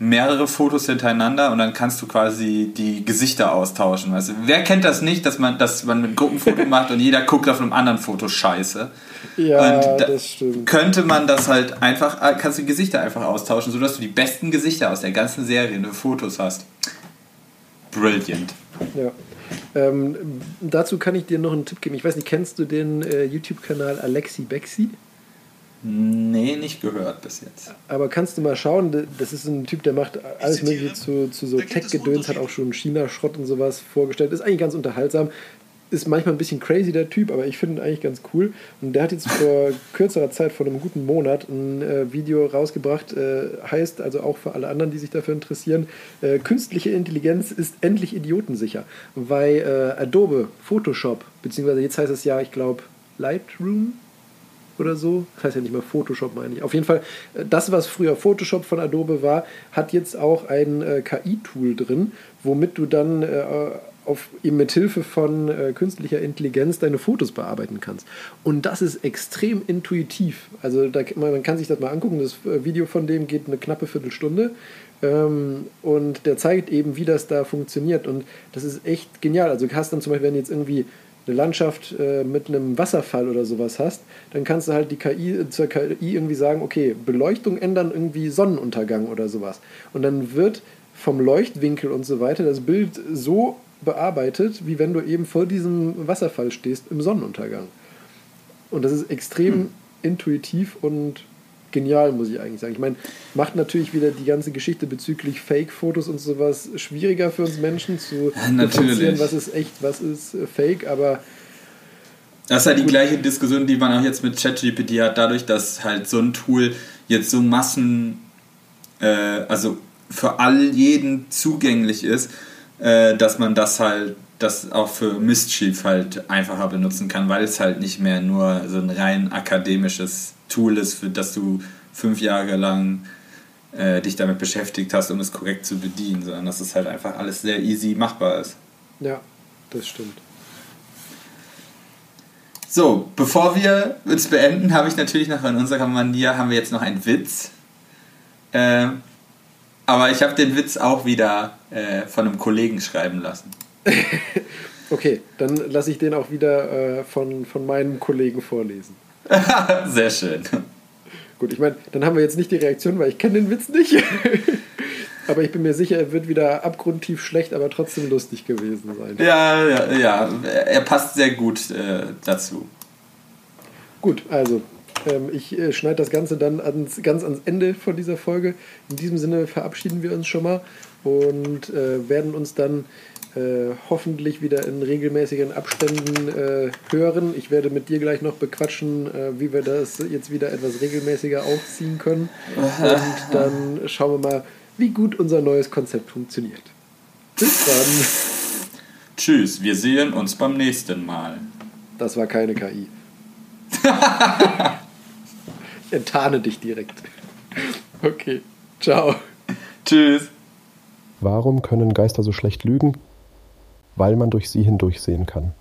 mehrere Fotos hintereinander und dann kannst du quasi die Gesichter austauschen. Also, wer kennt das nicht, dass man, dass man ein Gruppenfoto macht und jeder guckt auf einem anderen Foto scheiße? Ja, und da das stimmt. Könnte man das halt einfach, ah, kannst du die Gesichter einfach austauschen, sodass du die besten Gesichter aus der ganzen Serie in Fotos hast. Brilliant. Ja. Ähm, dazu kann ich dir noch einen Tipp geben. Ich weiß nicht, kennst du den äh, YouTube-Kanal Alexi Bexi? Nee, nicht gehört bis jetzt. Aber kannst du mal schauen, das ist ein Typ, der macht alles mögliche zu, zu so Tech-Gedöns, hat auch schon China-Schrott und sowas vorgestellt. Ist eigentlich ganz unterhaltsam. Ist manchmal ein bisschen crazy, der Typ, aber ich finde ihn eigentlich ganz cool. Und der hat jetzt vor kürzerer Zeit, vor einem guten Monat, ein äh, Video rausgebracht. Äh, heißt also auch für alle anderen, die sich dafür interessieren, äh, künstliche Intelligenz ist endlich idiotensicher. Weil äh, Adobe, Photoshop, beziehungsweise jetzt heißt es ja, ich glaube, Lightroom, oder so. Das heißt ja nicht mehr Photoshop, meine ich. Auf jeden Fall, äh, das, was früher Photoshop von Adobe war, hat jetzt auch ein äh, KI-Tool drin, womit du dann äh, auf, mit Hilfe von äh, künstlicher Intelligenz deine Fotos bearbeiten kannst. Und das ist extrem intuitiv. Also da, man kann sich das mal angucken. Das äh, Video von dem geht eine knappe Viertelstunde. Ähm, und der zeigt eben, wie das da funktioniert. Und das ist echt genial. Also du hast dann zum Beispiel, wenn jetzt irgendwie eine Landschaft äh, mit einem Wasserfall oder sowas hast, dann kannst du halt die KI zur KI irgendwie sagen, okay, Beleuchtung ändern, irgendwie Sonnenuntergang oder sowas. Und dann wird vom Leuchtwinkel und so weiter das Bild so bearbeitet, wie wenn du eben vor diesem Wasserfall stehst im Sonnenuntergang. Und das ist extrem hm. intuitiv und genial, muss ich eigentlich sagen. Ich meine, macht natürlich wieder die ganze Geschichte bezüglich Fake-Fotos und sowas schwieriger für uns Menschen zu differenzieren, was ist echt, was ist äh, Fake, aber. Das ist halt die gleiche Diskussion, die man auch jetzt mit ChatGPT hat, dadurch, dass halt so ein Tool jetzt so Massen, äh, also für all jeden zugänglich ist, äh, dass man das halt das auch für Mischief halt einfacher benutzen kann, weil es halt nicht mehr nur so ein rein akademisches Tool ist, für das du fünf Jahre lang äh, dich damit beschäftigt hast, um es korrekt zu bedienen, sondern dass es halt einfach alles sehr easy machbar ist. Ja, das stimmt. So, bevor wir uns beenden, habe ich natürlich noch in unserer Manier haben wir jetzt noch einen Witz. Äh, aber ich habe den Witz auch wieder äh, von einem Kollegen schreiben lassen. okay, dann lasse ich den auch wieder äh, von, von meinem Kollegen vorlesen. Sehr schön. Gut, ich meine, dann haben wir jetzt nicht die Reaktion, weil ich kenne den Witz nicht. aber ich bin mir sicher, er wird wieder abgrundtief schlecht, aber trotzdem lustig gewesen sein. Ja, ja, ja. Er passt sehr gut äh, dazu. Gut, also ähm, ich äh, schneide das Ganze dann ans, ganz ans Ende von dieser Folge. In diesem Sinne verabschieden wir uns schon mal und äh, werden uns dann äh, hoffentlich wieder in regelmäßigen Abständen äh, hören. Ich werde mit dir gleich noch bequatschen, äh, wie wir das jetzt wieder etwas regelmäßiger aufziehen können. Und dann schauen wir mal, wie gut unser neues Konzept funktioniert. Bis dann. Tschüss, wir sehen uns beim nächsten Mal. Das war keine KI. ich enttarne dich direkt. Okay, ciao. Tschüss. Warum können Geister so schlecht lügen? weil man durch sie hindurchsehen kann.